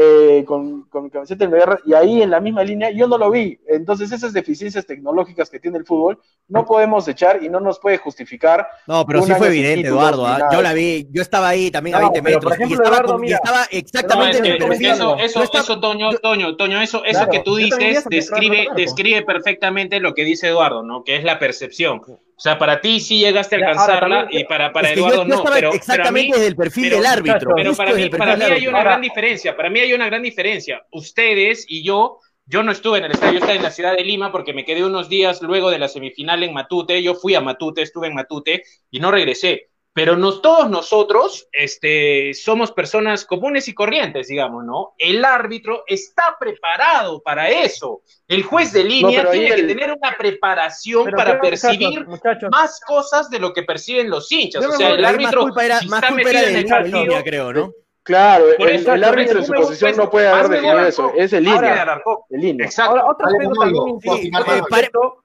eh, con, con mi camiseta del Melgar y ahí en la misma línea yo no lo vi. Entonces esas deficiencias tecnológicas que tiene el fútbol no podemos echar y no nos puede justificar. No, pero sí fue evidente, Eduardo. ¿ah? Yo la vi, yo estaba ahí también a No, 20 pero, metros ejemplo, y, estaba Eduardo, con- y No, exactamente es en que, el es que perfil. eso, eso, Yo estaba- eso, Toño, Toño, Toño, eso, eso Claro, que tú dices describe, describe perfectamente lo que dice Eduardo, ¿no? Que es la percepción. O sea, para ti sí llegaste a alcanzarla también- y para, para yo- Eduardo yo no. Pero, pero exactamente mí, desde el perfil pero- del árbitro. pero para mí, para mí hay una gran diferencia. Para mí hay una gran diferencia. Ustedes y yo, yo no estuve en el estadio, yo estaba en la ciudad de Lima porque me quedé unos días luego de la semifinal en Matute. Yo fui a Matute, estuve en Matute y no regresé. Pero nos, todos nosotros este, somos personas comunes y corrientes, digamos, ¿no? El árbitro está preparado para eso. El juez de línea tiene que el- tener una preparación Pero para muchachos, percibir muchachos, más cosas de lo que perciben los hinchas. Yo O sea, el ahí más árbitro culpa era, si más está culpa era en el partido, línea, creo, ¿no? Claro, Por el, eso, el árbitro en su posición no puede haber definido eso. Es Hazme línea. Alarcón. De línea. Exacto. Ahora, otro aspecto también sí, importante, eh, pare- aspecto-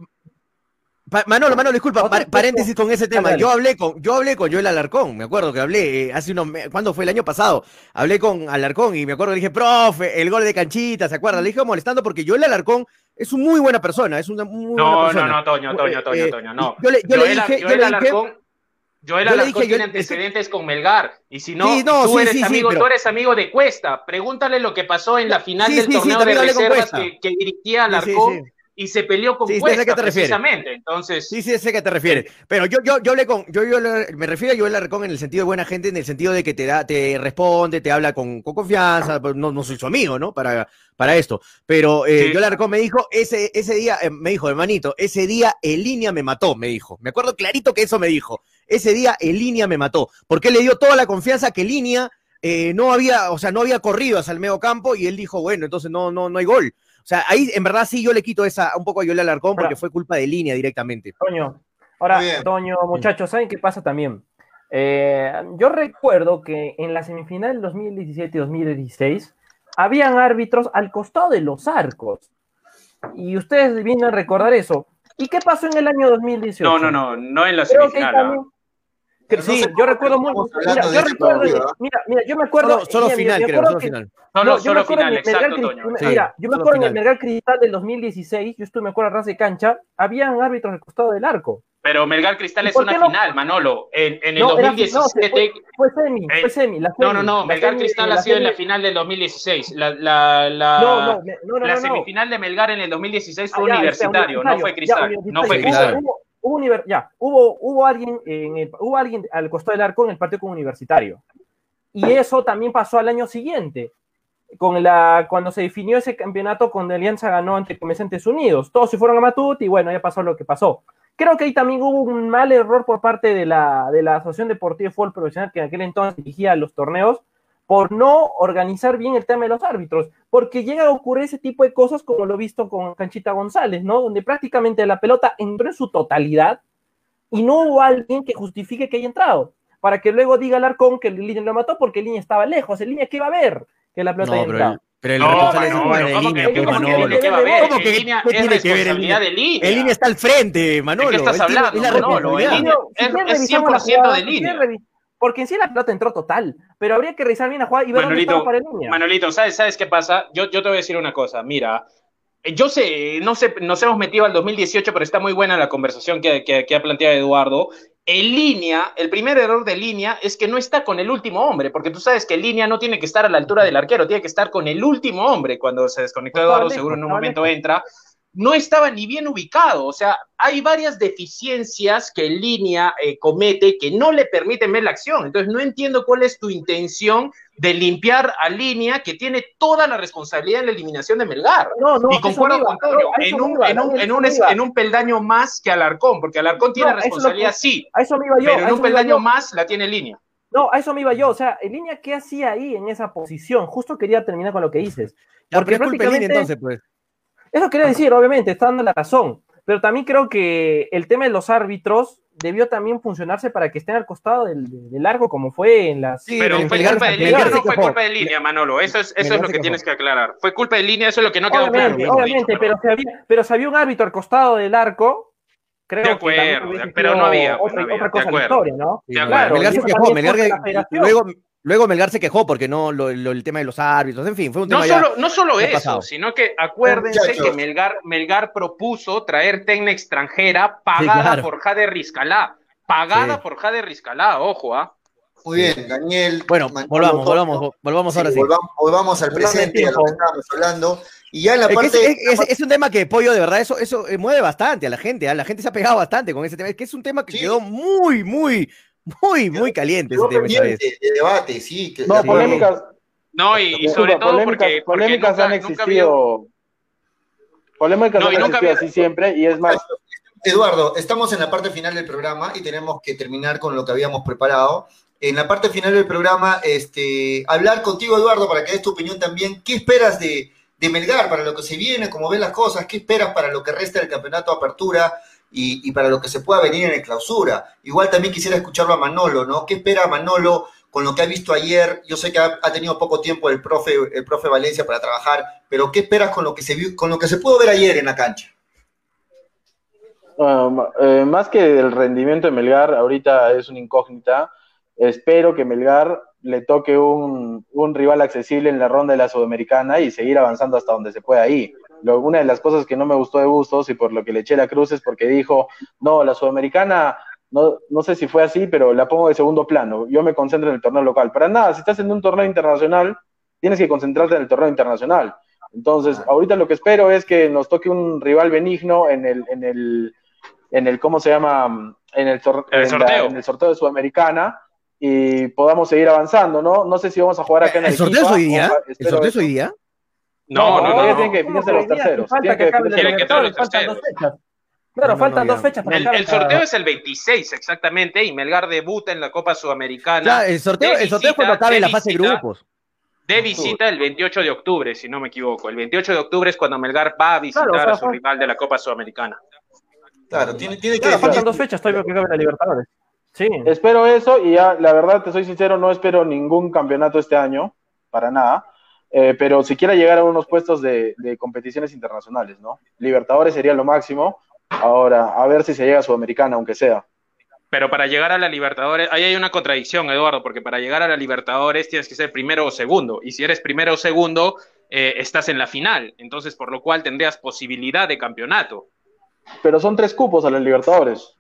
Pa- Manolo, Manolo, disculpa, par- paréntesis con ese tema. Dale, dale. Yo hablé con, yo hablé con Joel Alarcón, me acuerdo que hablé eh, hace unos meses, ¿cuándo fue el año pasado? Hablé con Alarcón y me acuerdo que le dije, profe, el gol de canchita, ¿se acuerda? Le dije molestando porque Joel Alarcón es una muy buena persona, es una muy buena No, no, persona. no, Toño, Toño, Toño, eh, Toño, no. Yo le, yo le Joel, dije, yo Joel le dije, Alarcón, Joel yo le Alarcón dije, tiene yo- antecedentes con Melgar. Y si no, Sí, no, tú sí, eres sí, amigo, pero- tú eres amigo de Cuesta. Pregúntale lo que pasó en la final Sí, del sí, sí, torneo de reservas que, que dirigía Sí, sí, Alarcón sí. Y se peleó con Sí, Cuesta qué te precisamente. Entonces, Sí, sí, sé a qué te refieres. Pero yo, yo, yo hablé con, yo, yo le- me refiero a Joel Alarcón en el sentido de buena gente, en el sentido de que te da, te responde, te habla con, con confianza, pues, no, no soy su amigo, ¿no? Para, para esto. Pero eh, Sí. Joel Alarcón me dijo, ese, ese día, eh, me dijo, hermanito, ese día el línea me mató, me dijo. Me acuerdo clarito que eso me dijo. Ese día el línea me mató. Porque él le dio toda la confianza que línea eh, no había, o sea, no había corrido hacia el medio campo y él dijo, bueno, entonces no, no, no hay gol. O sea, ahí en verdad sí yo le quito esa un poco a Joel Alarcón porque fue culpa de línea directamente. Toño, ahora. Toño, muchachos, ¿saben qué pasa también? Eh, yo recuerdo que en la semifinal 2017 y 2016 habían árbitros al costado de los arcos. Y ustedes vienen a recordar eso. ¿Y qué pasó en el año 2018? no, no, no, no en la Creo semifinal. también- ¿ah? no sí, sé yo recuerdo muy. Mira, yo recuerdo. Mira, mira, yo me acuerdo. Solo, solo mira, final, me creo, acuerdo solo que- final. No, yo me solo acuerdo final, en el Melgar exacto, Toño. Sí, Mira, yo me acuerdo en el. Melgar Cristal del 2016, yo estuve, me acuerdo, a ras de cancha, habían árbitros al costado del arco. Pero Melgar Cristal ¿Y es una no? final, Manolo. En, en el No, era- no, 2017. fue, fue semi, Eh, fue semi. La No, semi, no, no. la Melgar semi- Cristal ha sido en la final del 2016. La, la, la, No, no, me- no, no, la no, no. semifinal de Melgar en el 2016 Ah, fue ya, universitario, o sea, no fue ya, Cristal. No universitario. fue Cristal. Hubo, hubo univer- ya, hubo, hubo alguien en el- hubo alguien al costado del arco en el partido con Universitario. Y eso también pasó al año siguiente. Con la, cuando se definió ese campeonato, cuando Alianza ganó ante Comerciantes Unidos. Todos se fueron a Matut y bueno, ya pasó lo que pasó. Creo que ahí también hubo un mal error por parte de la, de la Asociación Deportiva de Fútbol Profesional que en aquel entonces dirigía los torneos por no organizar bien el tema de los árbitros, porque llega a ocurrir ese tipo de cosas como lo he visto con Canchita González, ¿no? Donde prácticamente la pelota entró en su totalidad y no hubo alguien que justifique que haya entrado, para que luego diga Alarcón que el línea lo mató porque el línea estaba lejos, el línea que iba a ver que la pelota No, haya entrado. el, pero el No, responsable es Manolo, el de ¿cómo línea, que- cómo que Manolo. línea? ¿Qué va a ver? ¿Cómo que línea qué es tiene que ver el línea? de línea. El línea está al frente, Manolo. ¿De qué estás hablando, es la Manolo? El línea- es- bien es revisamos la 100% jugada, de línea. Porque en sí la pelota entró total, pero habría que revisar bien la jugada y ver dónde Manolito, estaba para el línea. Manolito, ¿sabes, ¿sabes qué pasa? Yo, yo te voy a decir una cosa. Mira, eh, yo sé, no sé, nos hemos metido al 2018, pero está muy buena la conversación que, que- que ha planteado Eduardo. En línea, el primer error de línea es que no está con el último hombre, porque tú sabes que línea no tiene que estar a la altura del arquero, tiene que estar con el último hombre. Cuando se desconectó Estaba Eduardo, seguro en un estaba momento entra. No estaba ni bien ubicado, o sea, hay varias deficiencias que en línea eh, comete que no le permiten ver la acción. Entonces, no entiendo cuál es tu intención de limpiar a línea que tiene toda la responsabilidad en la eliminación de Melgar. No, no, y concuerdo con Toño, no, en, un, iba, en, un, en, un, en un peldaño más que Alarcón, porque Alarcón tiene responsabilidad, que- sí, A eso me iba yo. pero en un peldaño más la tiene línea. No, a eso me iba yo. O sea, en línea, ¿qué hacía ahí en esa posición? Justo quería terminar con lo que dices. Ya, Porque pero es culpa de línea prácticamente- entonces, pues. Eso quería decir, obviamente, está dando la razón. Pero también creo que el tema de los árbitros debió también funcionarse para que estén al costado del, del largo, como fue en las. Sí, Pero fue culpa de línea, no fue culpa de línea, Manolo. Eso es, eso es lo que tienes que aclarar. Fue culpa de línea, eso es lo que no quedó obviamente, claro. obviamente, pero si, había, pero si había un árbitro al costado del arco, creo De acuerdo, pero no había, otra, no había, otra de cosa en la acuerdo. historia, ¿no? De acuerdo. Melgar y se eso quejó, también Melgar luego, Luego Melgar se quejó porque no, lo, lo- el tema de los árbitros, en fin, fue un tema No ya- solo, no solo eso, pasado. sino que acuérdense Muchachos. que Melgar, Melgar propuso traer técnica extranjera pagada claro. por Jade Rizcalá. Pagada Sí. por Jade Rizcalá, ojo, ¿ah? Muy bien, Daniel. Bueno, Manolo, volvamos, volvamos, volvamos ahora sí. Volvamos, volvamos al presente a lo que estábamos hablando. Y ya en la Es, parte. es, es- es un tema que, Pollo, de verdad, eso, eso eh, mueve bastante a la gente. ¿ah? La gente se ha pegado bastante con ese tema. Es que es un tema que Sí. quedó muy, muy, muy, muy caliente ese tema de debate, sí. Que, No, Sí. polémicas, No, y, y sobre todo polémicas, porque, porque polémicas nunca, han nunca existido. Polémicas No, han existido había- así siempre, y es más, Eduardo, estamos en la parte final del programa y tenemos que terminar con lo que habíamos preparado. En la parte final del programa, este, hablar contigo, Eduardo, para que des tu opinión también. ¿Qué esperas de, de Melgar para lo que se viene, cómo ven las cosas? ¿Qué esperas para lo que resta del campeonato de apertura y, para lo que se pueda venir en el clausura? Igual también quisiera escucharlo a Manolo, ¿no? ¿Qué espera Manolo con lo que ha visto ayer? Yo sé que ha, tenido poco tiempo el profe, el profe Valencia para trabajar, pero ¿qué esperas con lo que se vio, con lo que se pudo ver ayer en la cancha? Eh, más que del rendimiento de Melgar, ahorita es una incógnita. Espero que Melgar le toque un, un rival accesible en la ronda de la Sudamericana y seguir avanzando hasta donde se pueda ir. Lo- una de las cosas que no me gustó de Bustos y por lo que le eché la cruz es porque dijo, no, la Sudamericana, no, no sé si fue así, pero la pongo de segundo plano. Yo me concentro en el torneo local. Para nada, si estás en un torneo internacional, tienes que concentrarte en el torneo internacional. Entonces, ahorita lo que espero es que nos toque un rival benigno en el, en el, en el ¿cómo se llama? En el, tor- El en la- sorteo. en el sorteo de Sudamericana y podamos seguir avanzando, ¿no? No sé si vamos a jugar acá en ¿El sorteo es Arequipa, hoy día? ¿El sorteo es hoy día? No, no, no. no. tienen que definirse No, los terceros. Falta Tienen que acaben Tienen los faltan dos terceros. fechas. Claro, faltan no, dos fechas para El, el sorteo es el 26 exactamente y Melgar debuta en la Copa Sudamericana. Ya, el sorteo, el sorteo es cuando acabe la fase de grupos. De visita el 28 de octubre, si no me equivoco. El 28 de octubre es cuando Melgar va a visitar Claro, o sea, a su fue- rival de la Copa Sudamericana. Claro, tiene, tiene que Claro, faltan dos fechas todavía que acabe la Libertadores. Sí. Espero eso y ya, la verdad, te soy sincero, no espero ningún campeonato este año, para nada, eh, pero siquiera llegar a unos puestos de, de competiciones internacionales, ¿no? Libertadores sería lo máximo, ahora, a ver si se llega a Sudamericana, aunque sea. Pero para llegar a la Libertadores, ahí hay una contradicción, Eduardo, porque para llegar a la Libertadores tienes que ser primero o segundo. Y si eres primero o segundo, eh, estás en la final. Entonces, por lo cual tendrías posibilidad de campeonato. Pero son tres cupos a los Libertadores.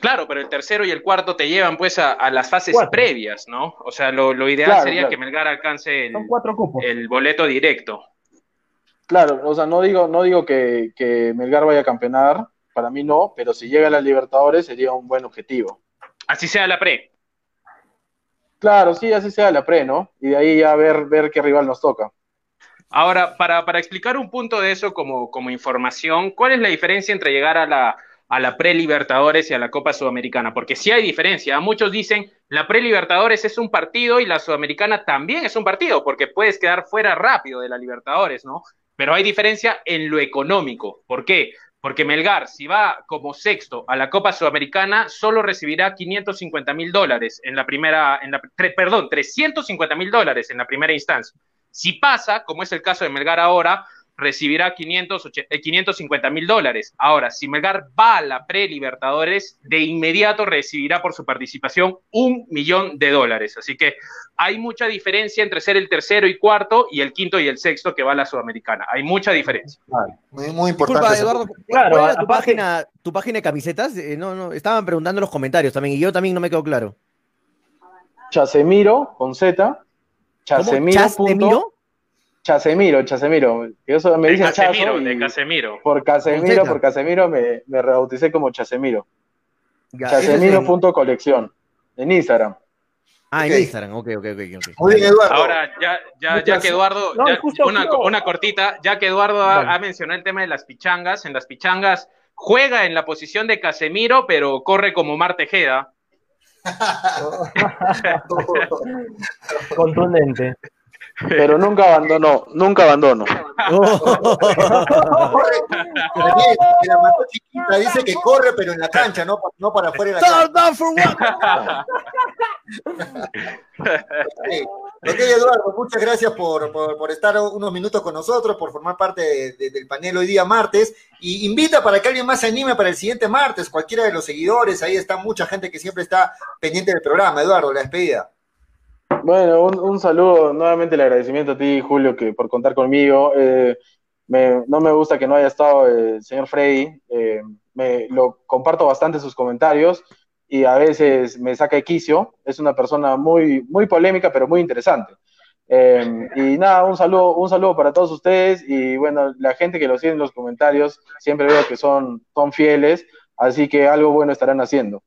Claro, pero el tercero y el cuarto te llevan pues a, a las fases Cuatro. previas, ¿no? O sea, lo, lo ideal Claro, sería claro. que Melgar alcance el, Son cuatro cupos. el boleto directo. Claro, o sea, no digo, no digo que, que Melgar vaya a campeonar, para mí no, pero si llega a las Libertadores sería un buen objetivo. Así sea la pre. Claro, sí, así sea la pre, ¿no? Y de ahí ya ver, ver qué rival nos toca. Ahora, para, para explicar un punto de eso como, como información, ¿cuál es la diferencia entre llegar a la, a la pre-Libertadores y a la Copa Sudamericana? Porque sí hay diferencia. Muchos dicen la pre-Libertadores es un partido y la Sudamericana también es un partido, porque puedes quedar fuera rápido de la Libertadores, ¿no? Pero hay diferencia en lo económico. ¿Por qué? Porque Melgar, si va como sexto a la Copa Sudamericana, solo recibirá 550 mil dólares en la primera, en la, perdón, 350 mil dólares en la primera instancia. Si pasa, como es el caso de Melgar ahora, recibirá 500, och- eh, 550 mil dólares. Ahora, si Melgar va a la pre-Libertadores, de inmediato recibirá por su participación un millón de dólares. Así que hay mucha diferencia entre ser el tercero y cuarto y el quinto y el sexto que va a la Sudamericana. Hay mucha diferencia. Muy, muy importante. Disculpa, Eduardo, punto. Claro, ¿cuál era tu aparte- página, tu página de camisetas? Eh, no, no, estaban preguntando en los comentarios también, y yo también no me quedo claro. Chasemiro, con Z, ¿Cómo? Chasemiro. Chasemiro, Chasemiro. Eso me De dicen Casemiro, de Casemiro. por Casemiro, por Casemiro me, me rebauticé como Chasemiro. Chasemiro.colección en Instagram. Ah, en. Instagram, ok, ok, ok. ok. Muy bien, Eduardo. Ahora, ya, ya, ya que Eduardo, No, ya- justo una, una cortita, ya que Eduardo ha, mencionado el tema de las pichangas, en las pichangas juega en la posición de Casemiro, pero corre como Mar Tejeda. Contundente. Pero nunca abandono, nunca abandono. Que la mató chiquita, dice que corre, pero en la cancha, no, no para afuera de la cancha. Sí. Ok, Eduardo, muchas gracias por, por, por, estar unos minutos con nosotros, por formar parte de, de, del panel hoy día martes. Y invita para que alguien más se anime para el siguiente martes, cualquiera de los seguidores. Ahí está mucha gente que siempre está pendiente del programa. Eduardo, la despedida. Bueno, un, saludo, nuevamente el agradecimiento a ti, Julio, que por contar conmigo. Eh, no me gusta que no haya estado el señor Freddy. Eh, me, lo comparto bastante sus comentarios y a veces me saca de quicio. Es una persona muy, muy polémica, pero muy interesante. Eh, y nada, un saludo, un saludo para todos ustedes y bueno, la gente que lo sigue en los comentarios, siempre veo que son, son fieles, así que algo bueno estarán haciendo.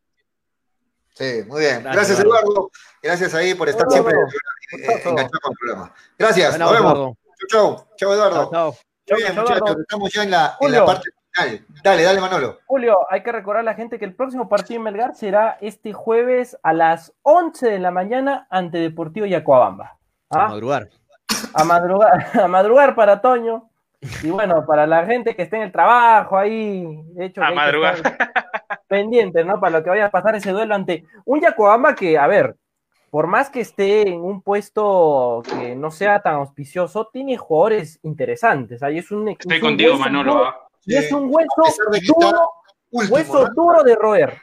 Sí, muy bien. Gracias, Gracias Eduardo. Gracias ahí por estar siempre eh, enganchado con el programa. Gracias, nos vemos. Chau, chau, Eduardo. Chau, chau. Bien, muchachos, estamos ya en la, en la parte final. Dale, dale, Manolo. Julio, hay que recordar a la gente que el próximo partido en Melgar será este jueves a las 11 de la mañana ante Deportivo Yacuabamba. ¿Ah? A madrugar. A madrugar, a madrugar para Toño. Y bueno, para la gente que esté en el trabajo ahí, de hecho, a madrugar. pendiente, ¿no? Para lo que vaya a pasar ese duelo ante un Yacuabamba que, a ver, por más que esté en un puesto que no sea tan auspicioso, tiene jugadores interesantes. Ahí es un, Estoy es un contigo, Manolo. Duro, y es un hueso, duro, último, hueso ¿no? duro de roer.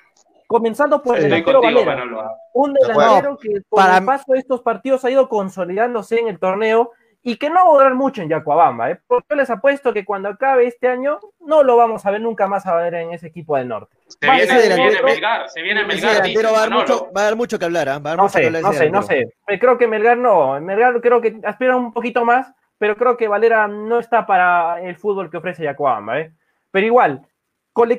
Comenzando por el delantero contigo, Valera. Manolo. Un delantero que con Para... el paso de estos partidos ha ido consolidándose en el torneo y que no va a durar mucho en Yacuabamba, ¿eh? porque yo les apuesto que cuando acabe este año no lo vamos a ver nunca más a ver en ese equipo del norte. Se viene, se viene Melgar, se viene Melgar. Pero va a, dar mucho, va a dar mucho que hablar, ¿eh? va a dar no mucho sé, que hablar no sé, no sé. Creo que Melgar no, Melgar creo que aspira un poquito más, pero creo que Valera no está para el fútbol que ofrece Yacuabamba, ¿eh? Pero igual,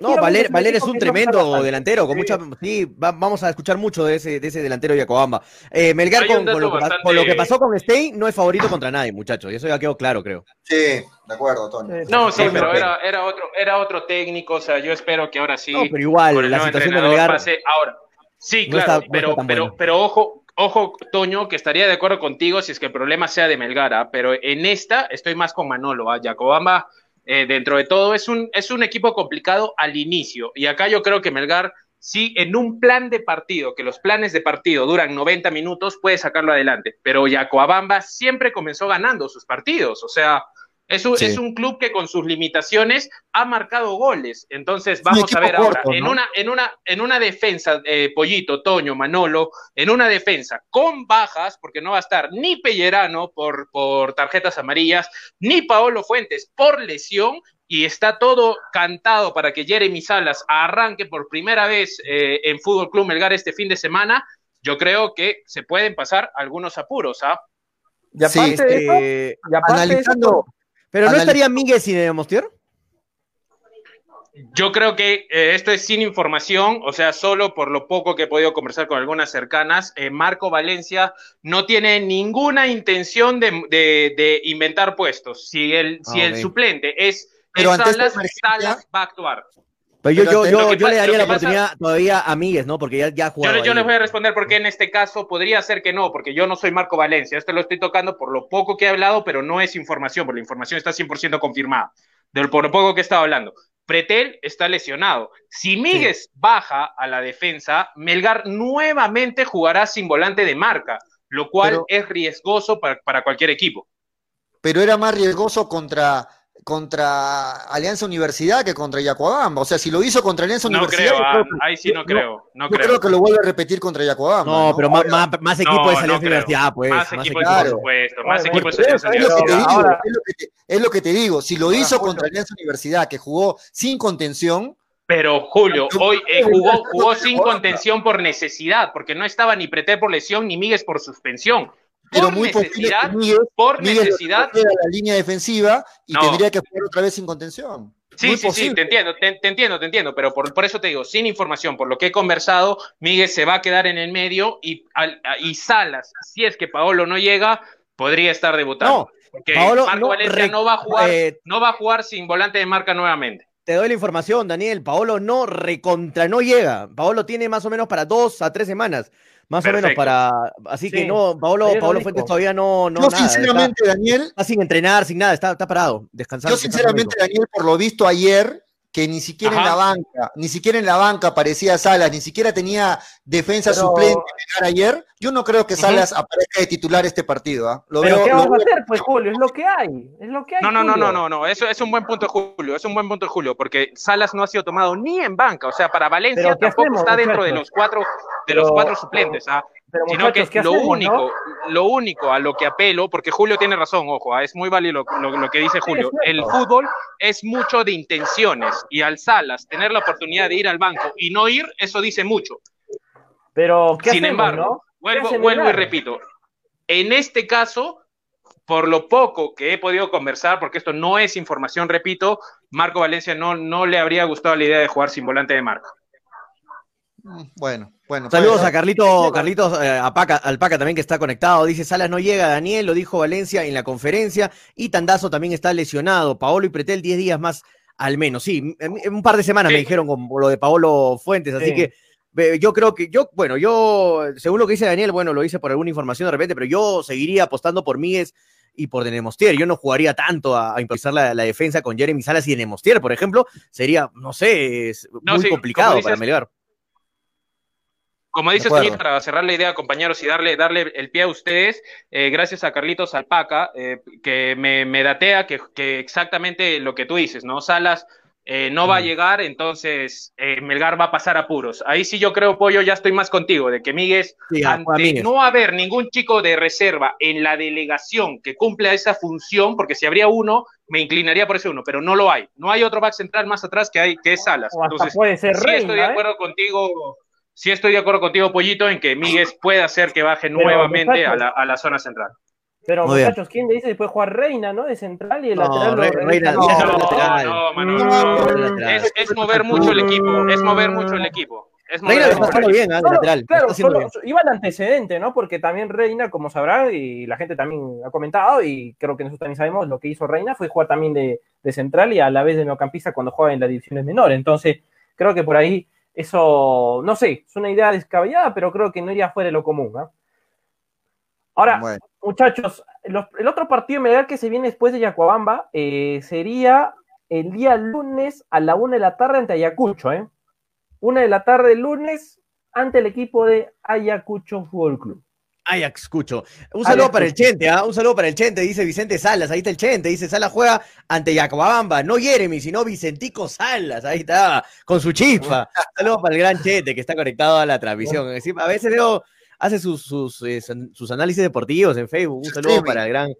no, Valer, Valer es un tremendo delantero, con sí. mucha, sí, va, vamos a escuchar mucho de ese, de ese delantero de Yacobamba. Eh, Melgar, con, con, lo bastante... con, lo que pasó con Stein, no es favorito contra nadie, muchachos, y eso ya quedó claro, creo. Sí, de acuerdo, Tony. No, sí, pero era, era, otro, era otro técnico, o sea, yo espero que ahora sí. No, pero igual, la situación de Melgar. Pase ahora. Sí, no claro, está, pero, no pero, bueno. pero ojo, ojo, Toño, que estaría de acuerdo contigo si es que el problema sea de Melgara, pero en esta estoy más con Manolo, ¿ah? Yacobamba eh, dentro de todo, es un, es un equipo complicado al inicio. Y acá yo creo que Melgar, sí, en un plan de partido, que los planes de partido duran 90 minutos, puede sacarlo adelante. Pero Yacoabamba siempre comenzó ganando sus partidos. O sea, es un, sí. es un, club que con sus limitaciones ha marcado goles. Entonces, vamos a ver ahora, en, una, en, una, en una defensa, eh, Pollito, Toño, Manolo, en una defensa con bajas, porque no va a estar ni Pellerano por, por tarjetas amarillas, ni Paolo Fuentes por lesión, y está todo cantado para que Jeremy Salas arranque por primera vez eh, en Fútbol Club Melgar este fin de semana. Yo creo que se pueden pasar algunos apuros, ¿ah? Y aparte sí, este, de eso, y aparte analizando, de eso, pero no estaría Miguel sin Mostier. Yo creo que eh, esto es sin información, o sea, solo por lo poco que he podido conversar con algunas cercanas, eh, Marco Valencia no tiene ninguna intención de, de, de inventar puestos. Si el, si okay. el suplente es, pero es Salas, Salas va a actuar. Pero yo, yo, yo, yo le daría la oportunidad pasa, todavía a Miguel, ¿no? Porque ya, ya jugado. Yo, yo les voy a responder porque en este caso podría ser que no, porque yo no soy Marco Valencia. Esto lo estoy tocando por lo poco que he hablado, pero no es información, porque la información está 100% confirmada. De por lo poco que he estado hablando. Pretel está lesionado. Si Miguel sí. baja a la defensa, Melgar nuevamente jugará sin volante de marca, lo cual pero, es riesgoso para, para cualquier equipo. Pero era más riesgoso contra contra Alianza Universidad que contra Yacuabamba. O sea, si lo hizo contra Alianza no Universidad. Creo, ahí sí no creo. No, yo creo. creo que lo vuelve a repetir contra Yacuabamba. No, ¿no? pero más, más, más, equipo no, de Alianza Universidad, pues. Más, más equipo, claro. por supuesto. Más equipo de Alianza Universidad. Es lo que te digo. Si lo hizo contra Alianza Universidad, que jugó sin contención. Pero Julio, hoy eh, jugó, jugó sin contención por necesidad, porque no estaba ni Pretel por lesión ni Míguez por suspensión pero por muy necesidad, Miguel, por Miguel necesidad la línea defensiva y no. tendría que jugar otra vez sin contención. Sí, muy sí, posible. sí, te entiendo, te, te, entiendo, te entiendo, pero por, por, eso te digo, sin información, por lo que he conversado, Miguel se va a quedar en el medio y, y Salas, si es que Paolo no llega, podría estar debutando. No, porque Paolo, Marco no, Valencia no va a jugar, eh, no va a jugar sin volante de marca nuevamente. Te doy la información, Daniel. Paolo no recontra no llega. Paolo tiene más o menos para dos a tres semanas. Más Perfecto. o menos para. Así sí. que no, Paolo, Paolo Fuentes todavía no. No, Yo, nada, sinceramente, está, Daniel. Está sin entrenar, sin nada, está, está parado, descansando. Yo, sinceramente, Daniel, por lo visto ayer, que ni siquiera en la banca, ni siquiera en la banca aparecía Salas, ni siquiera tenía defensa Pero- suplente ayer, yo no creo que. Salas aparezca de titular este partido. ¿ah? Lo Pero veo, ¿qué lo vamos a hacer, pues, Julio? Es lo que hay. Es lo que hay. No, no, no, Julio. no, no, no, eso es un buen punto Julio, es un buen punto de Julio, porque Salas no ha sido tomado ni en banca, o sea, para Valencia Pero, ¿qué tampoco hacemos, está dentro de los cuatro, de Pero- los cuatro suplentes, ¿ah? Pero, sino que ¿qué lo hacemos, único, no? lo único a lo que apelo, porque Julio tiene razón, ojo, ah, es muy válido lo, lo- lo que dice Julio. El fútbol es mucho de intenciones y al Salas tener la oportunidad de ir al banco y no ir, eso dice mucho. Pero, ¿qué Sin hacemos, embargo, no? vuelvo, vuelvo y repito, en este caso, por lo poco que he podido conversar, porque esto no es información, repito, Marco Valencia no, no le habría gustado la idea de jugar sin volante de marca. Mm, Bueno, bueno. Saludos pues, a Carlito, Carlitos eh, Apaca, Alpaca también que está conectado. Dice Salas no llega, Daniel, lo dijo Valencia en la conferencia. Y Tandazo también está lesionado. Paolo y Pretel 10 días más al menos. Sí, en, en un par de semanas Sí. me dijeron con lo de Paolo Fuentes. Así Sí. que yo creo que yo, bueno, yo, según lo que dice Daniel, bueno, lo hice por alguna información de repente, pero yo seguiría apostando por Míguez y por Denemostier. Yo no jugaría tanto a, a improvisar la, la defensa con Jeremy Salas y Denemostier, por ejemplo. Sería, no sé, es No, muy sí, complicado para Melgar. Como dice para cerrar la idea, compañeros, y darle, darle el pie a ustedes, eh, gracias a Carlitos Alpaca, eh, que me, me datea que, que exactamente lo que tú dices, ¿no? Salas eh, no va a llegar, entonces eh, Melgar va a pasar apuros. Ahí sí yo creo, Pollo, ya estoy más contigo, de que Míguez, Sí, ante no haber ningún chico de reserva en la delegación que cumpla esa función, porque si habría uno, me inclinaría por ese uno, pero no lo hay. No hay otro back central más atrás que hay, que es Salas. Entonces, puede ser sí Reina, estoy de acuerdo contigo, sí estoy de acuerdo contigo, Pollito, en que Míguez puede hacer que baje Pero, nuevamente a la, a la zona central. Pero, Muy bien. muchachos, ¿quién le dice que puede jugar Reina, no? De central y el No, lateral. Re- Reina- No, lateral. no, no. lateral. Es, es mover mucho el equipo, es mover mucho el equipo. Es mover Reina lo está bien, ¿ah? de Solo- lateral. lo claro, solo bien. iba el antecedente, ¿no? Porque también Reina, como sabrá, y la gente también ha comentado, y creo que nosotros también sabemos, lo que hizo Reina fue jugar también de, de central y a la vez de mediocampista cuando juega en las divisiones menores. Entonces, creo que por ahí eso, no sé, es una idea descabellada, pero creo que no iría fuera de lo común, ¿no? Ahora, bueno. muchachos, los- el otro partido de que se viene después de Yacuabamba eh, sería el día lunes a la una de la tarde ante Ayacucho, ¿eh? Una de la tarde el lunes ante el equipo de Ayacucho Fútbol Club. Ajax, escucho. Un saludo Ajax, para el. Chente, ¿ah? Un saludo para el Chente, dice Vicente Salas. Ahí está el Chente, dice Salas juega ante Yacobamba, no Jeremy, sino Vicentico Salas. Ahí está, con su chispa. Saludo para el gran Chente que está conectado a la transmisión. A veces veo, hace sus, sus, eh, sus análisis deportivos en Facebook. Un saludo para el gran,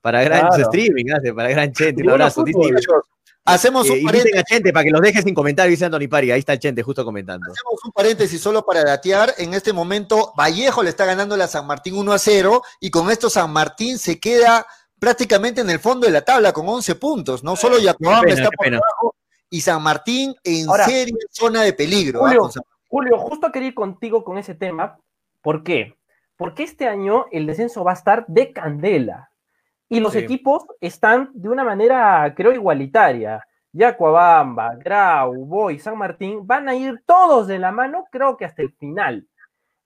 para el gran Claro. streaming, hace, para el gran Chente. Un abrazo. Fútbol. Hacemos eh, un inviten paréntesis. a Chente para que los deje sin comentario, dice Anthony Pari. Ahí está el Chente justo comentando. Hacemos un paréntesis solo para datear. En este momento, Vallejo le está ganando la San Martín 1 a 0 y con esto San Martín se queda prácticamente en el fondo de la tabla con 11 puntos. No solo Yacobamba está por pena. abajo y San Martín en Ahora, seria zona de peligro. ¿ah? Julio, Julio, justo quería ir contigo con ese tema. ¿Por qué? Porque este año el descenso va a estar de candela. Y los Sí. equipos están de una manera, creo, igualitaria. Yacuabamba, Grau, Boy, San Martín van a ir todos de la mano, creo que hasta el final.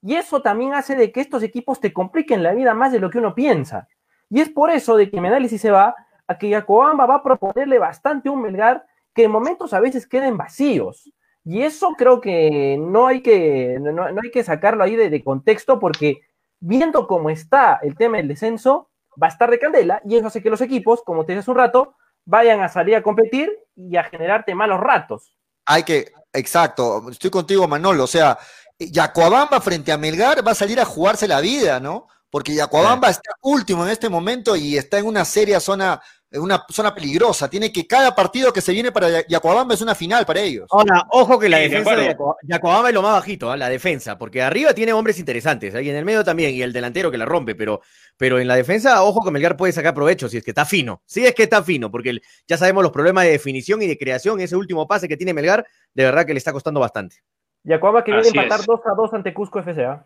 Y eso también hace de que estos equipos te compliquen la vida más de lo que uno piensa. Y es por eso de que mi análisis se va a que Yacuabamba va a proponerle bastante un Melgar que en momentos a veces queden vacíos. Y eso creo que no hay que, no, no hay que sacarlo ahí de, de contexto porque viendo cómo está el tema del descenso, va a estar de candela y eso hace que los equipos, como te decía hace un rato, vayan a salir a competir y a generarte malos ratos. Hay que, exacto, estoy contigo, Manolo. O sea, Yacuabamba frente a Melgar va a salir a jugarse la vida, ¿no? Porque Yacuabamba está último en este momento y está en una seria zona, en una zona peligrosa. Tiene que cada partido que se viene para Ya- Yacuabamba es una final para ellos. Ahora, ojo que la Sí, defensa de Yacobamba es lo más bajito, ¿ah? la defensa, porque arriba tiene hombres interesantes, ahí en el medio también, y el delantero que la rompe, pero, pero en la defensa, ojo que Melgar puede sacar provecho si es que está fino, si es que está fino, porque el- ya sabemos los problemas de definición y de creación, ese último pase que tiene Melgar, de verdad que le está costando bastante. Yacuaba que viene a Así empatar es. 2 a 2 ante Cusco FCA.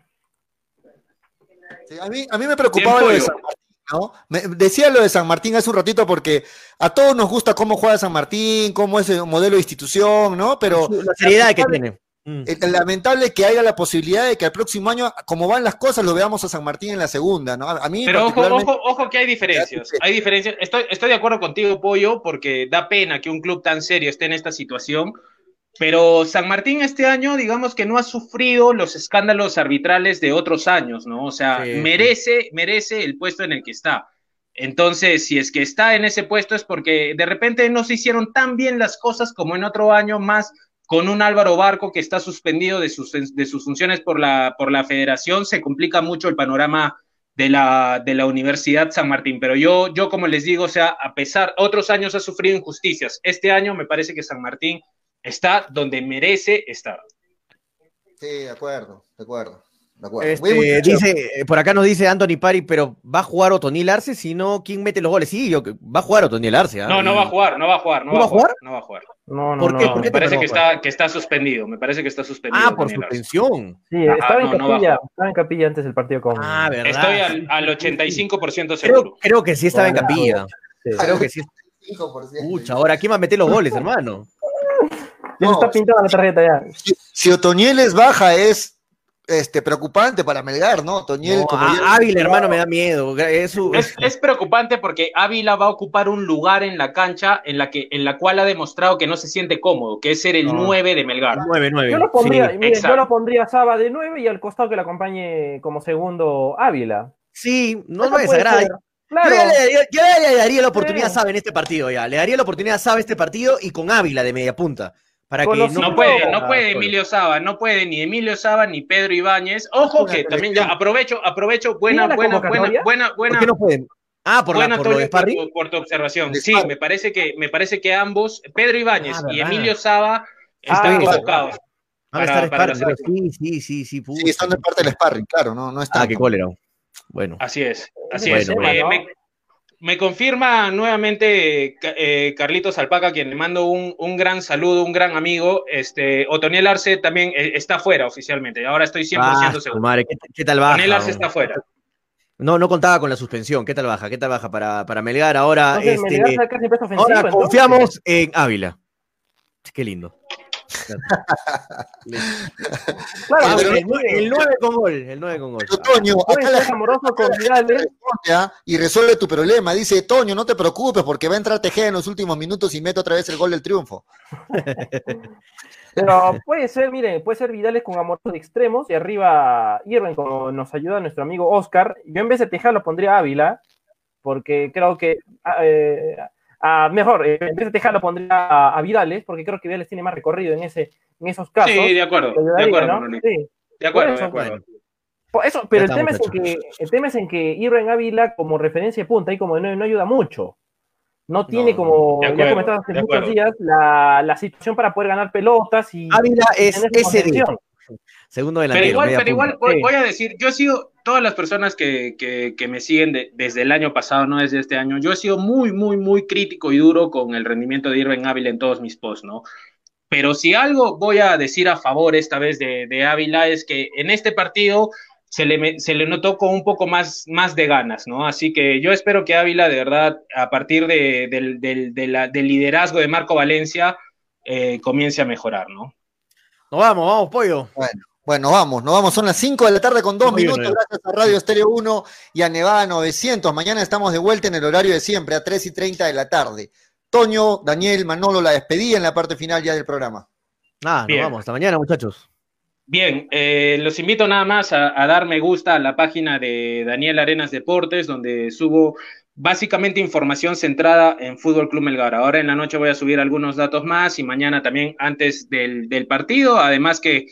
Sí, a, mí, a mí me preocupaba Bien, ¿no? Me- decía lo de San Martín hace un ratito porque a todos nos gusta cómo juega San Martín, cómo es el modelo de institución, ¿no? Pero La seriedad que tiene. Mm. Es lamentable que haya la posibilidad de que el próximo año, como van las cosas, lo veamos a San Martín en la segunda, ¿no? A mí Pero ojo, ojo, ojo que hay diferencias. Hay diferencias. Estoy, estoy de acuerdo contigo, Pollo, porque da pena que un club tan serio esté en esta situación. Pero San Martín este año, digamos que no ha sufrido los escándalos arbitrales de otros años, ¿no? O sea, merece, merece el puesto en el que está. Entonces, si es que está en ese puesto es porque de repente no se hicieron tan bien las cosas como en otro año más con un Álvaro Barco que está suspendido de sus, de sus funciones por la, por la federación, se complica mucho el panorama de la, de la Universidad San Martín. Pero yo, yo, como les digo, o sea, a pesar, otros años ha sufrido injusticias. Este año me parece que San Martín está donde merece estar. Sí, de acuerdo, de acuerdo. Este, dice, eh, por acá nos dice Anthony Pari, pero ¿va a jugar Otoniel Arce? Si no, ¿quién mete los goles? Sí, yo, va a jugar Otoniel Arce. ¿ah? No, no va a jugar, no va a jugar. ¿No, va a jugar? No va a jugar. No, no, ¿Por qué? me parece que está, que está suspendido. Me parece que está suspendido. Ah, por suspensión. Sí, estaba, en capilla, estaba en capilla antes del partido con. Ah, verdad. Estoy al, al 85% seguro. Creo, que sí estaba en capilla. Creo que sí. Pucha, ahora ¿quién va a meter los goles, hermano? Ya está pintada la tarjeta ya. Si, si Otoniel es baja, es este, preocupante para Melgar, ¿no? Toñel, como Ávila, hermano, me da miedo. Es, es, preocupante porque Ávila va a ocupar un lugar en la cancha en la, que, en la cual ha demostrado que no se siente cómodo, que es ser el 9 de Melgar. 9, 9. Yo lo pondría, yo lo pondría a Saba de 9 y al costado que le acompañe como segundo Ávila. Sí, no me desagrada. Claro. Yo, le, daría la oportunidad a Saba en este partido ya. Le daría la oportunidad a Saba este partido y con Ávila de media punta no, puede, no puede Emilio Saba, no puede ni Emilio Saba ni Pedro Ibáñez. Ojo que también ya aprovecho, aprovecho, buena, buena, buena, buena, buena. ¿Por qué no pueden? Ah, por, la, por, por, tu observación. Sí, me parece que me parece que ambos, Pedro Ibáñez ah, y Emilio Saba, están convocados. Para, para sí, sí, sí, sí. Sí, están de parte del sparring, claro, no, no está. Ah, qué cólera. Bueno. Así es, así es. Eh, me confirma nuevamente eh, Carlitos Alpaca, quien le mando un, un, gran saludo, un gran amigo. Este, Otoniel Arce también eh, está fuera oficialmente. Ahora estoy 100% ah, seguro. Madre, ¿qué, tal baja? Otoniel Arce está fuera. No, no contaba con la suspensión. ¿Qué tal baja? ¿Qué tal baja para, para Melgar? Ahora, este, ahora confiamos en Ávila. Qué lindo. Claro, el, 9 con gol, el 9 con gol. Toño, acá la amoroso con y resuelve tu problema. Dice, Toño, no te preocupes porque va a entrar Tejeda en los últimos minutos y mete otra vez el gol del triunfo. Pero puede ser, miren, puede ser Vidales con amoroso de extremos y arriba Irving, como nos ayuda nuestro amigo Oscar. Yo en vez de Tejeda lo pondría Ávila, porque creo que ah, eh, mejor, eh, en vez de Tejada lo pondría a, Vidales, porque creo que Vidales tiene más recorrido en, ese, en esos casos. Sí, de acuerdo, de acuerdo, De acuerdo, de acuerdo. eso, pero el tema, es en que, el tema es en que Irving Ávila como referencia de punta y como no, no ayuda mucho. No tiene como, ya comentaba hace muchos días, la, la, situación para poder ganar pelotas y... Ávila es ese día. Segundo delantero. Pero igual, pero igual voy, a decir, yo he sido, todas las personas que, que, me siguen desde el año pasado, no desde este año, yo he sido muy, muy, muy crítico y duro con el rendimiento de Irving Ávila en todos mis posts, ¿no? Pero si algo voy a decir a favor esta vez de, de Ávila es que en este partido se le, se le notó con un poco más, más de ganas, ¿no? Así que yo espero que Ávila, de verdad, a partir de, del, del, del liderazgo de Marco Valencia, eh, comience a mejorar, ¿no? Nos vamos, vamos, pollo. Bueno. Bueno, vamos, nos vamos. Son las 5 de la tarde con 2 minutos. Gracias a Radio Estéreo 1 y a Nevada 900. Mañana estamos de vuelta en el horario de siempre, a 3 y 30 de la tarde. Toño, Daniel, Manolo, la despedí en la parte final ya del programa. Ah, nos vamos. Hasta mañana, muchachos. Bien, eh, los invito nada más a, a, dar me gusta a la página de Daniel Arenas Deportes, donde subo básicamente información centrada en Fútbol Club Melgar. Ahora en la noche voy a subir algunos datos más y mañana también antes del, del partido. Además que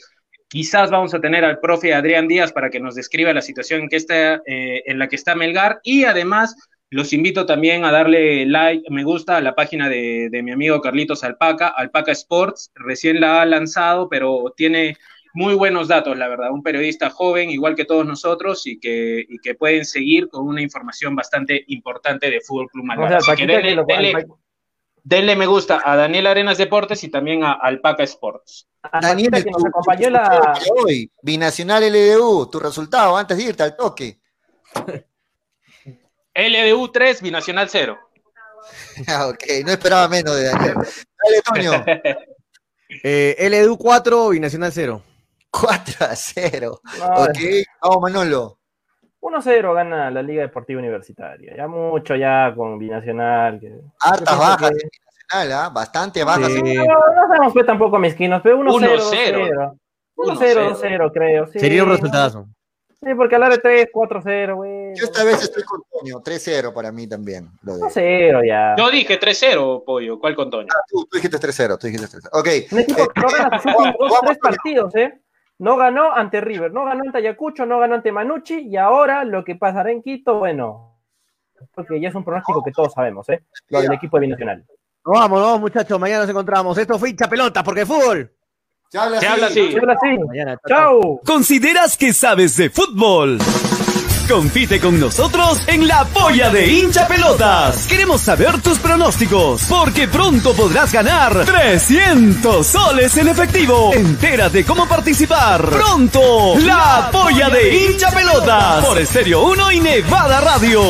Quizás vamos a tener al profe Adrián Díaz para que nos describa la situación en, que está, eh, en la que está Melgar. Y además los invito también a darle like, me gusta a la página de, mi amigo Carlitos Alpaca, Alpaca Sports, recién la ha lanzado, pero tiene muy buenos datos, la verdad, un periodista joven, igual que todos nosotros, y que, y que pueden seguir con una información bastante importante de Fútbol Club Melgar. denle me gusta a Daniel Arenas Deportes y también a Alpaca Sports. Daniel, que nos acompañó la... Hoy, Binacional LDU, tu resultado antes de irte al toque. LDU 3, Binacional 0. Ah, ok, no esperaba menos de Daniel. Dale, Toño. Eh, LDU 4, Binacional 0. 4 a 0. No, ok, vamos Manolo. 1-0 gana la Liga Deportiva Universitaria. Ya mucho ya con Binacional. que- Hartas bajas que- en Binacional, ¿ah? Bastante bajas. Sí. No, no somos pues tampoco mezquinos, pero 1-0. 1-0. 1-0, 2-0, creo. Sí, Sería un ¿no? resultado. Sí, porque hablar de 3, 4-0, güey. Yo esta vez estoy con Toño, 3-0 para mí también. Lo de... 2-0 ya. Yo dije 3-0, pollo. ¿Cuál con Toño? Ah, tú, tú dijiste 3-0, tú dijiste 3-0. Ok, Un equipo que no gana sus últimos tres partidos, ¿eh? No ganó ante River, no ganó ante Ayacucho, no ganó ante Manucci, y ahora lo que pasará en Quito, bueno, porque ya es un pronóstico que todos sabemos, ¿eh? Lo del equipo de Binacional. Nos vamos, nos vamos, muchachos. Mañana nos encontramos. Esto fue hincha pelota, porque fútbol. Se habla Se así. habla así. Y ahora sí, Mañana. chao. ¿Consideras que sabes de fútbol? Compite con nosotros en la polla de hincha pelotas. Queremos saber tus pronósticos, porque pronto podrás ganar 300 soles en efectivo. Entérate cómo participar. Pronto, la polla de hincha pelotas por Estéreo 1 y Nevada Radio.